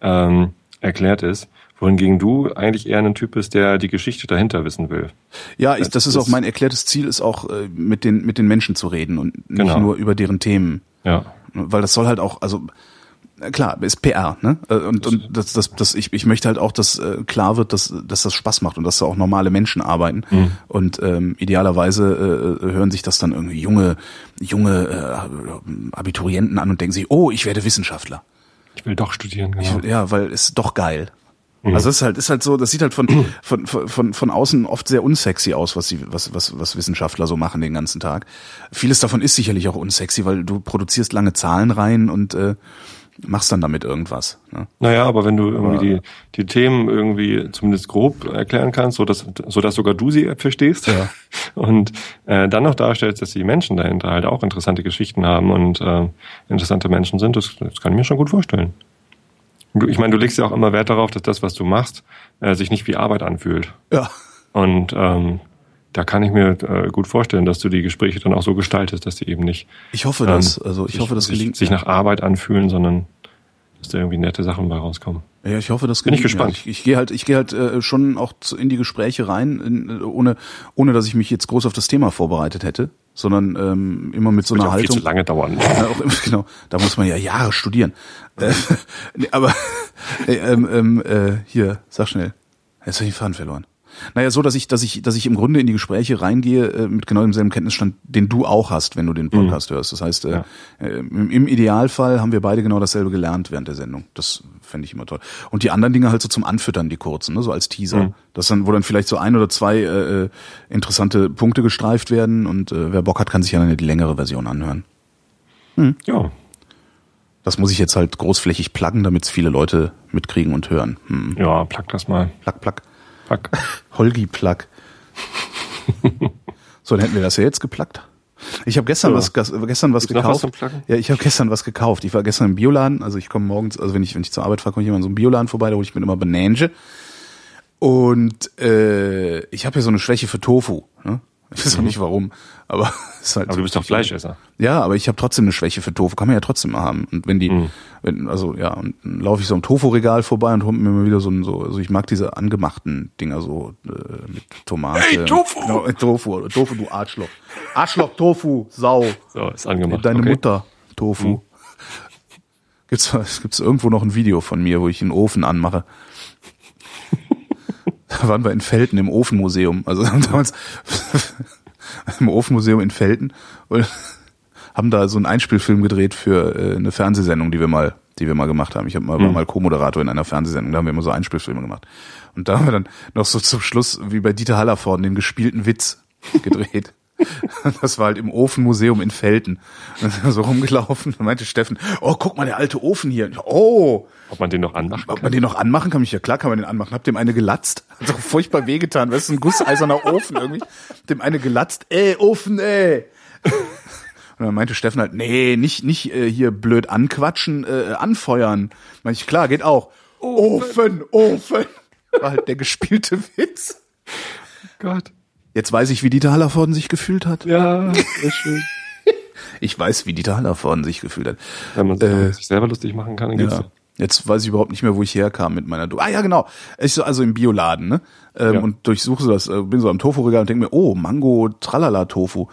ähm, erklärt ist. Wohingegen du eigentlich eher ein Typ bist, der die Geschichte dahinter wissen will. Ja, ich, das ist auch mein erklärtes Ziel, ist auch äh, mit den mit den Menschen zu reden und nicht Genau. nur über deren Themen. Ja. Weil das soll halt auch, also Äh, Klar, ist PR, ne? Äh, Und, und das, das, das, ich, ich möchte halt auch, dass äh, klar wird, dass, dass das Spaß macht und dass da auch normale Menschen arbeiten. Und ähm, idealerweise äh, hören sich das dann irgendwie junge, junge äh, Abiturienten an und denken sich, oh, ich werde Wissenschaftler. Ich will doch studieren, genau. Ich, ja, weil es ist doch geil. Also es ist halt, ist halt so, das sieht halt von, von, von, von außen oft sehr unsexy aus, was, sie, was, was, was Wissenschaftler so machen den ganzen Tag. Vieles davon ist sicherlich auch unsexy, weil du produzierst lange Zahlen rein und äh, machst dann damit irgendwas. Ne? Naja, aber wenn du irgendwie die, die Themen irgendwie zumindest grob erklären kannst, so dass, so dass sogar du sie verstehst Ja. und äh, dann noch darstellst, dass die Menschen dahinter halt auch interessante Geschichten haben und äh, interessante Menschen sind, das, das kann ich mir schon gut vorstellen. Ich meine, du legst ja auch immer Wert darauf, dass das, was du machst, äh, sich nicht wie Arbeit anfühlt. Ja. Und ähm, da kann ich mir äh, gut vorstellen, dass du die Gespräche dann auch so gestaltest, dass die eben nicht Ich hoffe das. Also ich sich, hoffe, das sich, gelingt. sich nach Arbeit anfühlen, sondern dass da irgendwie nette Sachen bei rauskommen. Ja, ich hoffe, das Bin ich gespannt. Ich, ich gehe halt, ich gehe halt äh, schon auch zu, in die Gespräche rein, in, äh, ohne, ohne dass ich mich jetzt groß auf das Thema vorbereitet hätte, sondern ähm, immer mit so Wird einer auch viel Haltung. zu lange dauern. Ja, auch, genau, da muss man ja Jahre studieren. Äh, nee, aber äh, ähm, äh, hier, sag schnell. Jetzt habe ich den Faden verloren. Naja, so, dass ich, dass ich, dass ich im Grunde in die Gespräche reingehe äh, mit genau demselben Kenntnisstand, den du auch hast, wenn du den Podcast hörst. Das heißt, äh, Ja. äh, im, im Idealfall haben wir beide genau dasselbe gelernt während der Sendung. Das fände ich immer toll. Und die anderen Dinge halt so zum Anfüttern, die kurzen, ne, so als Teaser. Das dann, wo dann vielleicht so ein oder zwei äh, äh, interessante Punkte gestreift werden und äh, wer Bock hat, kann sich ja dann die längere Version anhören. Ja, Das muss ich jetzt halt großflächig pluggen, damit es viele Leute mitkriegen und hören. Hm. ja, plug das mal. Plug, plug. Plug. Holgi plug. so, dann hätten wir das ja jetzt geplagt. Ich habe gestern Ja. was gestern was Gibt's was gekauft. Pluggen? ja, ich habe gestern was gekauft. Ich war gestern im Bioladen, also ich komme morgens, also wenn ich wenn ich zur Arbeit fahre, komme ich immer in so einen Bioladen vorbei, da hole ich mir immer Banange. Und äh, ich habe ja so eine Schwäche für Tofu. Ne? Ich weiß auch nicht warum, aber ist halt Mhm. Aber du bist doch Fleischesser. Ja, aber ich habe trotzdem eine Schwäche für Tofu. Kann man ja trotzdem mal haben. Und wenn die, Mhm. wenn, also ja, und dann laufe ich so am Tofu-Regal vorbei und hol mir mal wieder so ein, so, also ich mag diese angemachten Dinger so äh, mit Tomate. Hey, Tofu! Genau, äh, Tofu, Tofu, du Arschloch. Arschloch, Tofu, Sau. So, ist angemacht. Deine okay. Mutter, Tofu. Gibt's, gibt's irgendwo noch ein Video von mir, wo ich einen Ofen anmache? Da waren wir in Felten im Ofenmuseum. Also damals im Ofenmuseum in Felten und haben da so einen Einspielfilm gedreht für äh, eine Fernsehsendung, die wir mal, die wir mal gemacht haben. Ich hab mal, war mal Co-Moderator in einer Fernsehsendung, da haben wir immer so Einspielfilme gemacht. Und da haben wir dann noch so zum Schluss, wie bei Dieter Hallervorden, den gespielten Witz gedreht. Das war halt im Ofenmuseum in Felten. So rumgelaufen. Da meinte Steffen, oh, guck mal, der alte Ofen hier. Oh, Ob man den noch anmachen ob kann? man den noch anmachen kann? Ich, ja klar kann man den anmachen. Hab dem eine gelatzt. Hat so furchtbar wehgetan. Weißt du, ein gusseiserner Ofen irgendwie. Dem eine gelatzt. Ey, Ofen, ey. Und dann meinte Steffen halt, nee, nicht, nicht äh, hier blöd anquatschen, äh, anfeuern. Meinte ich, klar, geht auch. Ofen, Ofen. War halt der gespielte Witz. Gott. Jetzt weiß ich, wie Dieter Hallervorden sich gefühlt hat. Ja, sehr schön. Ich weiß, wie Dieter Hallervorden sich gefühlt hat. Wenn man sich, Äh, sich selber lustig machen kann, dann geht's. Ja. Jetzt weiß ich überhaupt nicht mehr, wo ich herkam mit meiner. Do ah ja, genau. Ich so also im Bioladen, ne? Ähm, Ja. Und durchsuche so das, äh, bin so am Tofu-Regal und denke mir, oh, Mango, Tralala Tofu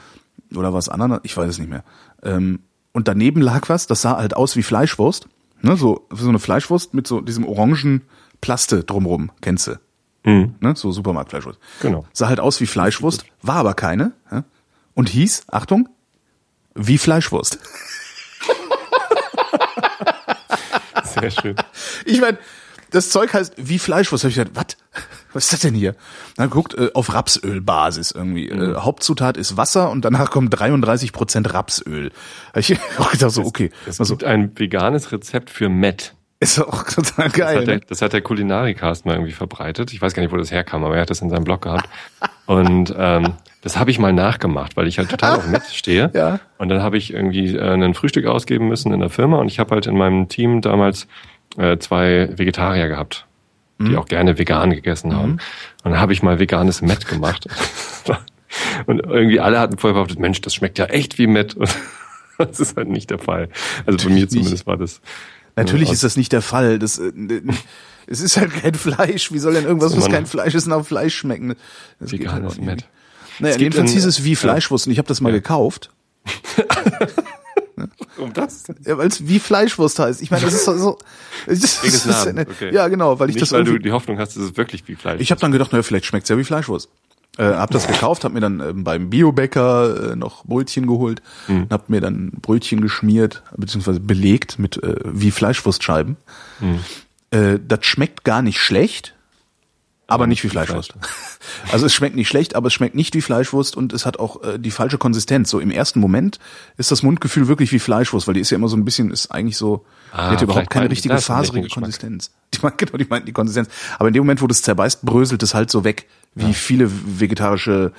oder was anderes, ich weiß es nicht mehr. Ähm, und daneben lag was, das sah halt aus wie Fleischwurst, ne? So so eine Fleischwurst mit so diesem orangen Plaste drumrum, kennst du? Mhm. Ne? So Supermarktfleischwurst. Genau. Sah halt aus wie Fleischwurst, war aber keine. Ja? Und hieß, Achtung, wie Fleischwurst. Sehr schön. Ich meine, das Zeug heißt wie Fleischwurst. Hab ich gedacht, was? Was ist das denn hier? Dann guckt äh, auf Rapsölbasis irgendwie. Äh, Hauptzutat ist Wasser und danach kommen 33 Prozent Rapsöl. Hab ich auch gedacht so, okay, Es also gibt ein veganes Rezept für Met. Ist auch total Das geil. hat, der, Ne? das hat der Kulinarikast mal irgendwie verbreitet. Ich weiß gar nicht, wo das herkam, aber er hat das in seinem Blog gehabt. Und ähm, das habe ich mal nachgemacht, weil ich halt total auf Met stehe. Ja. Und dann habe ich irgendwie äh, ein Frühstück ausgeben müssen in der Firma und ich habe halt in meinem Team damals äh, zwei Vegetarier gehabt, die auch gerne vegan gegessen haben. Und dann habe ich mal veganes Met gemacht. und irgendwie alle hatten vorher behauptet, Mensch, das schmeckt ja echt wie Met. Und das ist halt nicht der Fall. Also bei mir zumindest war das. Natürlich ist das nicht der Fall. Das, äh, es ist halt kein Fleisch. Wie soll denn irgendwas, was kein Fleisch ist, nach Fleisch schmecken? Das geht halt nicht. Met. Naja, jedenfalls hieß es wie. Fleischwurst und ich habe das mal gekauft. Um das? Ja, weil es wie Fleischwurst heißt. Ich meine, das ist so. so das, Namens, okay. Ja, genau, weil ich Nicht, das weil du die Hoffnung hast, dass es wirklich wie Fleisch Ich habe dann gedacht, naja, vielleicht schmeckt's ja wie Fleischwurst. Äh, hab das gekauft, hab mir dann ähm, beim Biobäcker äh, noch Brötchen geholt, Hm. hab mir dann Brötchen geschmiert, beziehungsweise belegt mit äh, wie Fleischwurstscheiben. Hm. Äh, das schmeckt gar nicht schlecht, aber nicht wie Fleischwurst. Also es schmeckt nicht schlecht, aber es schmeckt nicht wie Fleischwurst und es hat auch äh, die falsche Konsistenz. So im ersten Moment ist das Mundgefühl wirklich wie Fleischwurst, weil die ist ja immer so ein bisschen, ist eigentlich so, Ah, die hat überhaupt keine meinten richtige faserige. Konsistenz. Die meinen, genau, die meinten die Konsistenz. Aber in dem Moment, wo du es zerreißt, bröselt es halt so weg, wie viele vegetarische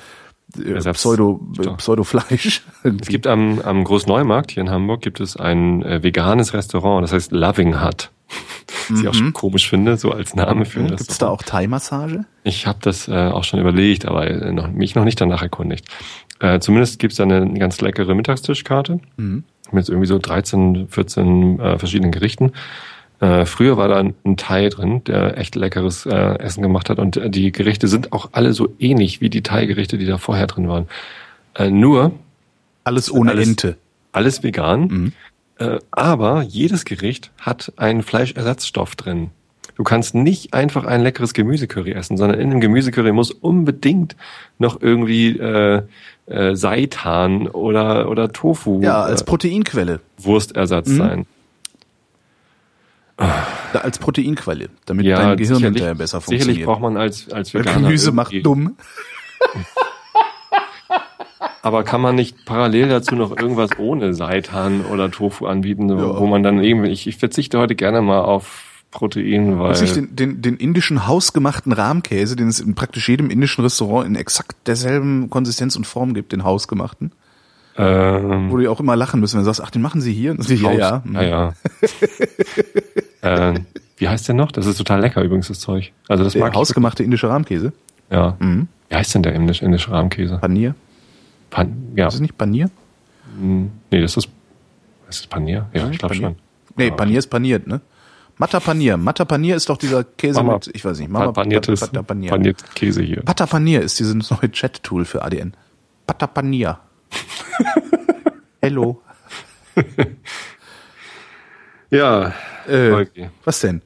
äh, Pseudo, äh. Pseudofleisch. Es gibt am, am Großneumarkt hier in Hamburg gibt es ein äh, veganes Restaurant, das heißt Loving Hut. Was ich auch schon komisch finde, so als Name für ein Gibt es Mhm. da auch Thai-Massage? Ich habe das äh, auch schon überlegt, aber äh, noch, mich noch nicht danach erkundigt. Äh, zumindest gibt es da eine ganz leckere Mittagstischkarte mit irgendwie so 13, 14 äh, verschiedenen Gerichten. Äh, früher war da ein, ein Thai drin, der echt leckeres äh, Essen gemacht hat und äh, die Gerichte sind auch alle so ähnlich wie die Thai-Gerichte, die da vorher drin waren. Äh, nur Alles ohne alles- Ente. alles vegan, äh, aber jedes Gericht hat einen Fleischersatzstoff drin. Du kannst nicht einfach ein leckeres Gemüsecurry essen, sondern in dem Gemüsecurry muss unbedingt noch irgendwie äh, äh, Seitan oder oder Tofu Ja, als äh, Proteinquelle. Wurstersatz sein. Da, als Proteinquelle, damit Ja, dein Gehirn sicherlich, hinterher besser sicherlich funktioniert. braucht man als als Veganer Gemüse macht dumm. Aber kann man nicht parallel dazu noch irgendwas ohne Seitan oder Tofu anbieten, wo- wo man dann irgendwie ich, ich verzichte heute gerne mal auf Protein, weil Weiß ich, den, den, den indischen hausgemachten Rahmkäse, den es in praktisch jedem indischen Restaurant in exakt derselben Konsistenz und Form gibt, den hausgemachten. ähm, Wo du ja auch immer lachen müssen, wenn du sagst, ach, den machen sie hier. Und sie, ja, ja. ja, ja. äh, wie heißt der noch? Das ist total lecker übrigens, das Zeug. Also das Der mag hausgemachte indische Rahmkäse. Ja. Wie heißt denn der indisch, indische Rahmkäse? Panier. Pan, ja. Ist es nicht Panier? Nee, das ist, ist das Panier? Ja, ich glaube schon. Nee, Ja. Panier ist paniert, ne? Matta Panier. Matta Panier ist doch dieser Käse Mama, mit, ich weiß nicht, Mama, paniertes, Pata Panier. paniert Käse hier. Pata Panier ist dieses neue Chat-Tool für ADN. Pata Panier. Hello. Ja, Äh, okay. Was denn?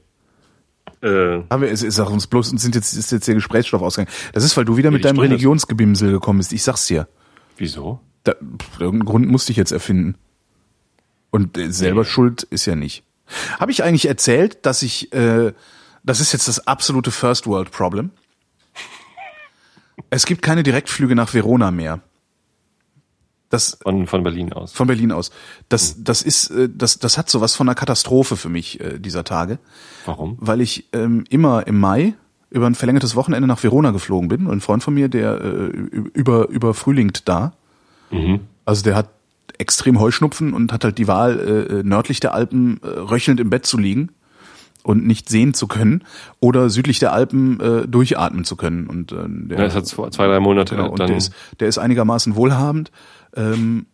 Äh, Haben wir, es ist auch uns bloß, uns sind jetzt, ist jetzt der Gesprächsstoff ausgegangen. Das ist, weil du wieder mit deinem ist- Religionsgebimsel gekommen bist. Ich sag's dir. Wieso? Da, irgendeinen Grund musste ich jetzt erfinden. Und äh, selber Nee. schuld ist ja nicht. Habe ich eigentlich erzählt, dass ich, äh, das ist jetzt das absolute First World Problem. Es gibt keine Direktflüge nach Verona mehr. Das Von, von Berlin aus. von Berlin aus. Das, das ist, äh, das, das hat sowas von einer Katastrophe für mich äh, dieser Tage, Warum? weil ich ähm, immer im Mai über ein verlängertes Wochenende nach Verona geflogen bin und ein Freund von mir, der äh, über über frühlingt da. Also der hat extrem Heuschnupfen und hat halt die Wahl, äh, nördlich der Alpen äh, röchelnd im Bett zu liegen und nicht sehen zu können oder südlich der Alpen äh, durchatmen zu können. Und äh, der, Ja, es hat zwei, drei Monate Genau, und der ist, der ist einigermaßen wohlhabend ähm,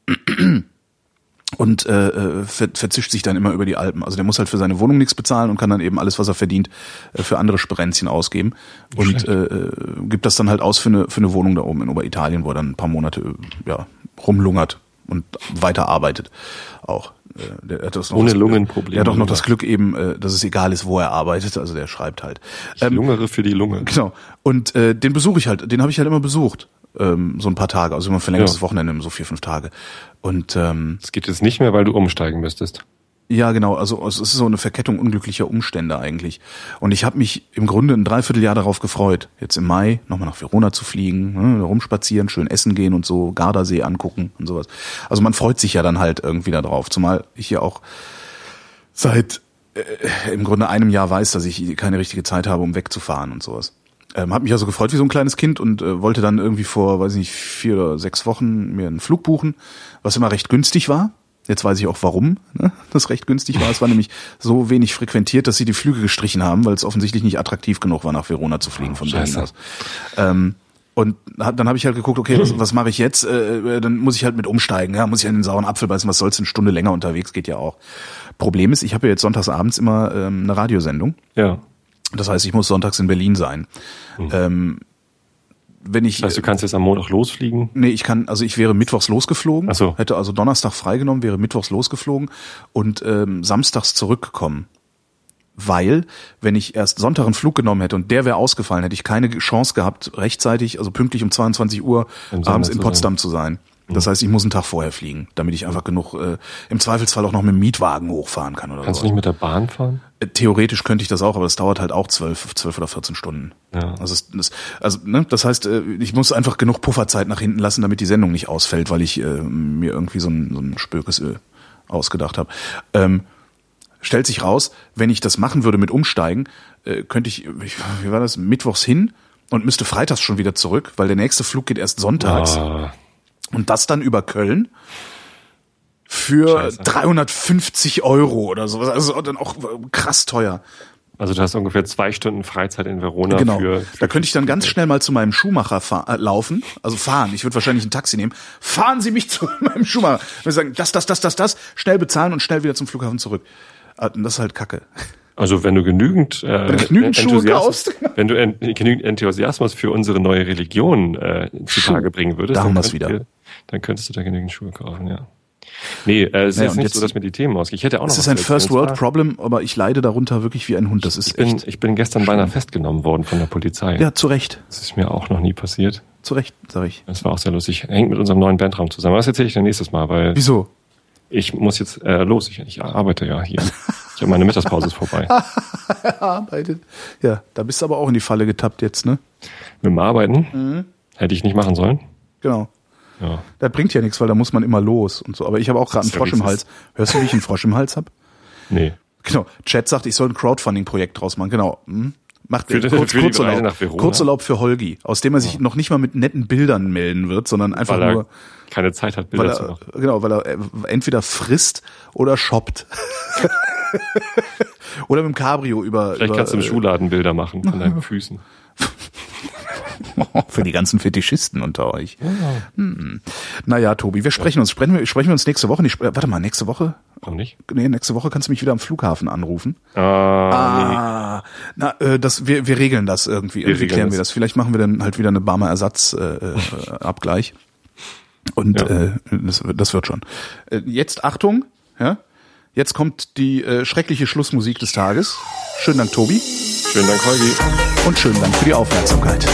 und äh, äh, ver verzischt sich dann immer über die Alpen. Also der muss halt für seine Wohnung nichts bezahlen und kann dann eben alles, was er verdient, äh, für andere Sperenzchen ausgeben und äh, äh, gibt das dann halt aus für eine, für eine Wohnung da oben in Oberitalien, wo er dann ein paar Monate ja, rumlungert und weiter arbeitet auch. Der hat das noch Ohne Lungenprobleme. Der hat auch noch das Glück eben, dass es egal ist, wo er arbeitet. Also der schreibt halt. ich lungere für die Lunge. Genau. Und äh, den besuche ich halt, den habe ich halt immer besucht. Ähm, so ein paar Tage, also immer ein verlängertes Ja. Wochenende, so vier, fünf Tage. Und ähm, Es geht jetzt nicht mehr, weil du umsteigen müsstest. ja, genau, also es ist so eine Verkettung unglücklicher Umstände eigentlich. Und ich habe mich im Grunde ein Dreivierteljahr darauf gefreut, jetzt im Mai nochmal nach Verona zu fliegen, ne, rumspazieren, schön essen gehen und so, Gardasee angucken und sowas. Also man freut sich ja dann halt irgendwie da drauf, zumal ich ja auch seit äh, im Grunde einem Jahr weiß, dass ich keine richtige Zeit habe, um wegzufahren und sowas. Ähm, hab mich also gefreut wie so ein kleines Kind und äh, wollte dann irgendwie vor, weiß ich nicht, vier oder sechs Wochen mir einen Flug buchen, was immer recht günstig war. Jetzt weiß ich auch warum ne, das recht günstig war. Es war nämlich so wenig frequentiert, dass sie die Flüge gestrichen haben, weil es offensichtlich nicht attraktiv genug war, nach Verona zu fliegen von Berlin aus. Ähm, und hab, dann habe ich halt geguckt, okay, was, was mache ich jetzt? Äh, dann muss ich halt mit umsteigen, ja, muss ich an den sauren Apfel beißen, was soll's, eine Stunde länger unterwegs, geht ja auch. Problem ist, ich habe ja jetzt sonntags abends immer ähm, eine Radiosendung. Ja. Das heißt, ich muss sonntags in Berlin sein. Ähm, wenn ich Das heißt, du kannst jetzt am Montag losfliegen. Nee, ich kann, also ich wäre mittwochs losgeflogen, Ach so. hätte also Donnerstag freigenommen, wäre mittwochs losgeflogen und ähm, samstags zurückgekommen. Weil, wenn ich erst Sonntag einen Flug genommen hätte und der wäre ausgefallen, hätte ich keine Chance gehabt, rechtzeitig, also pünktlich um 22 Uhr Im abends in Potsdam zu sein. Das heißt, ich muss einen Tag vorher fliegen, damit ich einfach genug, äh, im Zweifelsfall auch noch mit dem Mietwagen hochfahren kann oder Kannst so. du nicht mit der Bahn fahren? Theoretisch könnte ich das auch, aber das dauert halt auch zwölf, zwölf oder 14 Stunden. Ja. Also, das, also ne, das heißt, äh, ich muss einfach genug Pufferzeit nach hinten lassen, damit die Sendung nicht ausfällt, weil ich äh, mir irgendwie so ein, so ein Spökes äh, ausgedacht habe. Ähm, stellt sich raus, wenn ich das machen würde mit Umsteigen, äh, könnte ich, ich, wie war das, mittwochs hin und müsste freitags schon wieder zurück, weil der nächste Flug geht erst sonntags. Ah, Und das dann über Köln für Scheiße. 350 Euro oder sowas. Also dann auch krass teuer. also du hast ungefähr zwei Stunden Freizeit in Verona Genau. für, da könnte ich dann ganz schnell mal zu meinem Schuhmacher fahr, äh, laufen, also fahren. Ich würde wahrscheinlich ein Taxi nehmen. Fahren Sie mich zu meinem Schuhmacher. Wir sagen, das, das, das, das, das, schnell bezahlen und schnell wieder zum Flughafen zurück. Ah, und Das ist halt Kacke. Also wenn du genügend, äh, du genügend Schuhe kaufst. wenn du en, genügend Enthusiasmus für unsere neue Religion äh, zutage bringen würdest, Da haben dann, könnt wieder. dann könntest du da genügend Schuhe kaufen, ja. Nee, äh, es Naja, ist nicht jetzt- so, dass mir die Themen ausgehen. Ich hätte auch noch Es ist was ein. First World Problem, aber ich leide darunter wirklich wie ein Hund. Das ist Ich bin, echt. ich bin gestern beinahe festgenommen worden von der Polizei. Ja, zu Recht. Das ist mir auch noch nie passiert. Zu Recht, sag ich. Das war auch sehr lustig. Hängt mit unserem neuen Bandraum zusammen. Das erzähle ich dann nächstes Mal, weil Wieso? ich muss jetzt äh, los. Ich, ich arbeite ja hier. Ich habe meine Mittagspause ist vorbei. Arbeitet. Ja, da bist du aber auch in die Falle getappt jetzt, ne? Mit dem Arbeiten Mhm. hätte ich nicht machen sollen. Genau. Ja. Das bringt ja nichts, weil da muss man immer los und so. Aber ich habe auch gerade einen ja Frosch im. Hals. Hörst du, wie ich einen Frosch im Hals hab? Nee. Genau. Chat sagt, ich soll ein Crowdfunding-Projekt draus machen. Genau. Hm? Macht Für kurz, für die Kurzurlaub. Kurzurlaub für Holgi, aus dem er sich noch nicht mal mit netten Bildern melden wird, sondern einfach Weil nur, keine Zeit hat, weil Bilder zu er, machen. genau, weil er äh, entweder frisst oder shoppt. oder mit dem Cabrio über. Vielleicht über, kannst du im äh, Schuhladen Bilder machen von deinen Füßen. Für die ganzen Fetischisten unter euch. Hm. Naja, Tobi, wir sprechen uns. Sprechen wir, sprechen wir uns nächste Woche nicht. Warte mal, nächste Woche? Warum nicht? Nee, nächste Woche kannst du mich wieder am Flughafen anrufen. Ah, Ah, na, äh, das, wir, wir regeln das irgendwie. irgendwie regeln klären das. wir das. Vielleicht machen wir dann halt wieder eine Barmer Ersatz-Abgleich. Äh, äh, Abgleich. Und Ja. äh, das, wird- das wird schon. Äh, jetzt Achtung, ja. Jetzt kommt die äh, schreckliche Schlussmusik des Tages. Schönen Dank, Tobi. schönen Dank, Holgi. Und schönen Dank für die Aufmerksamkeit.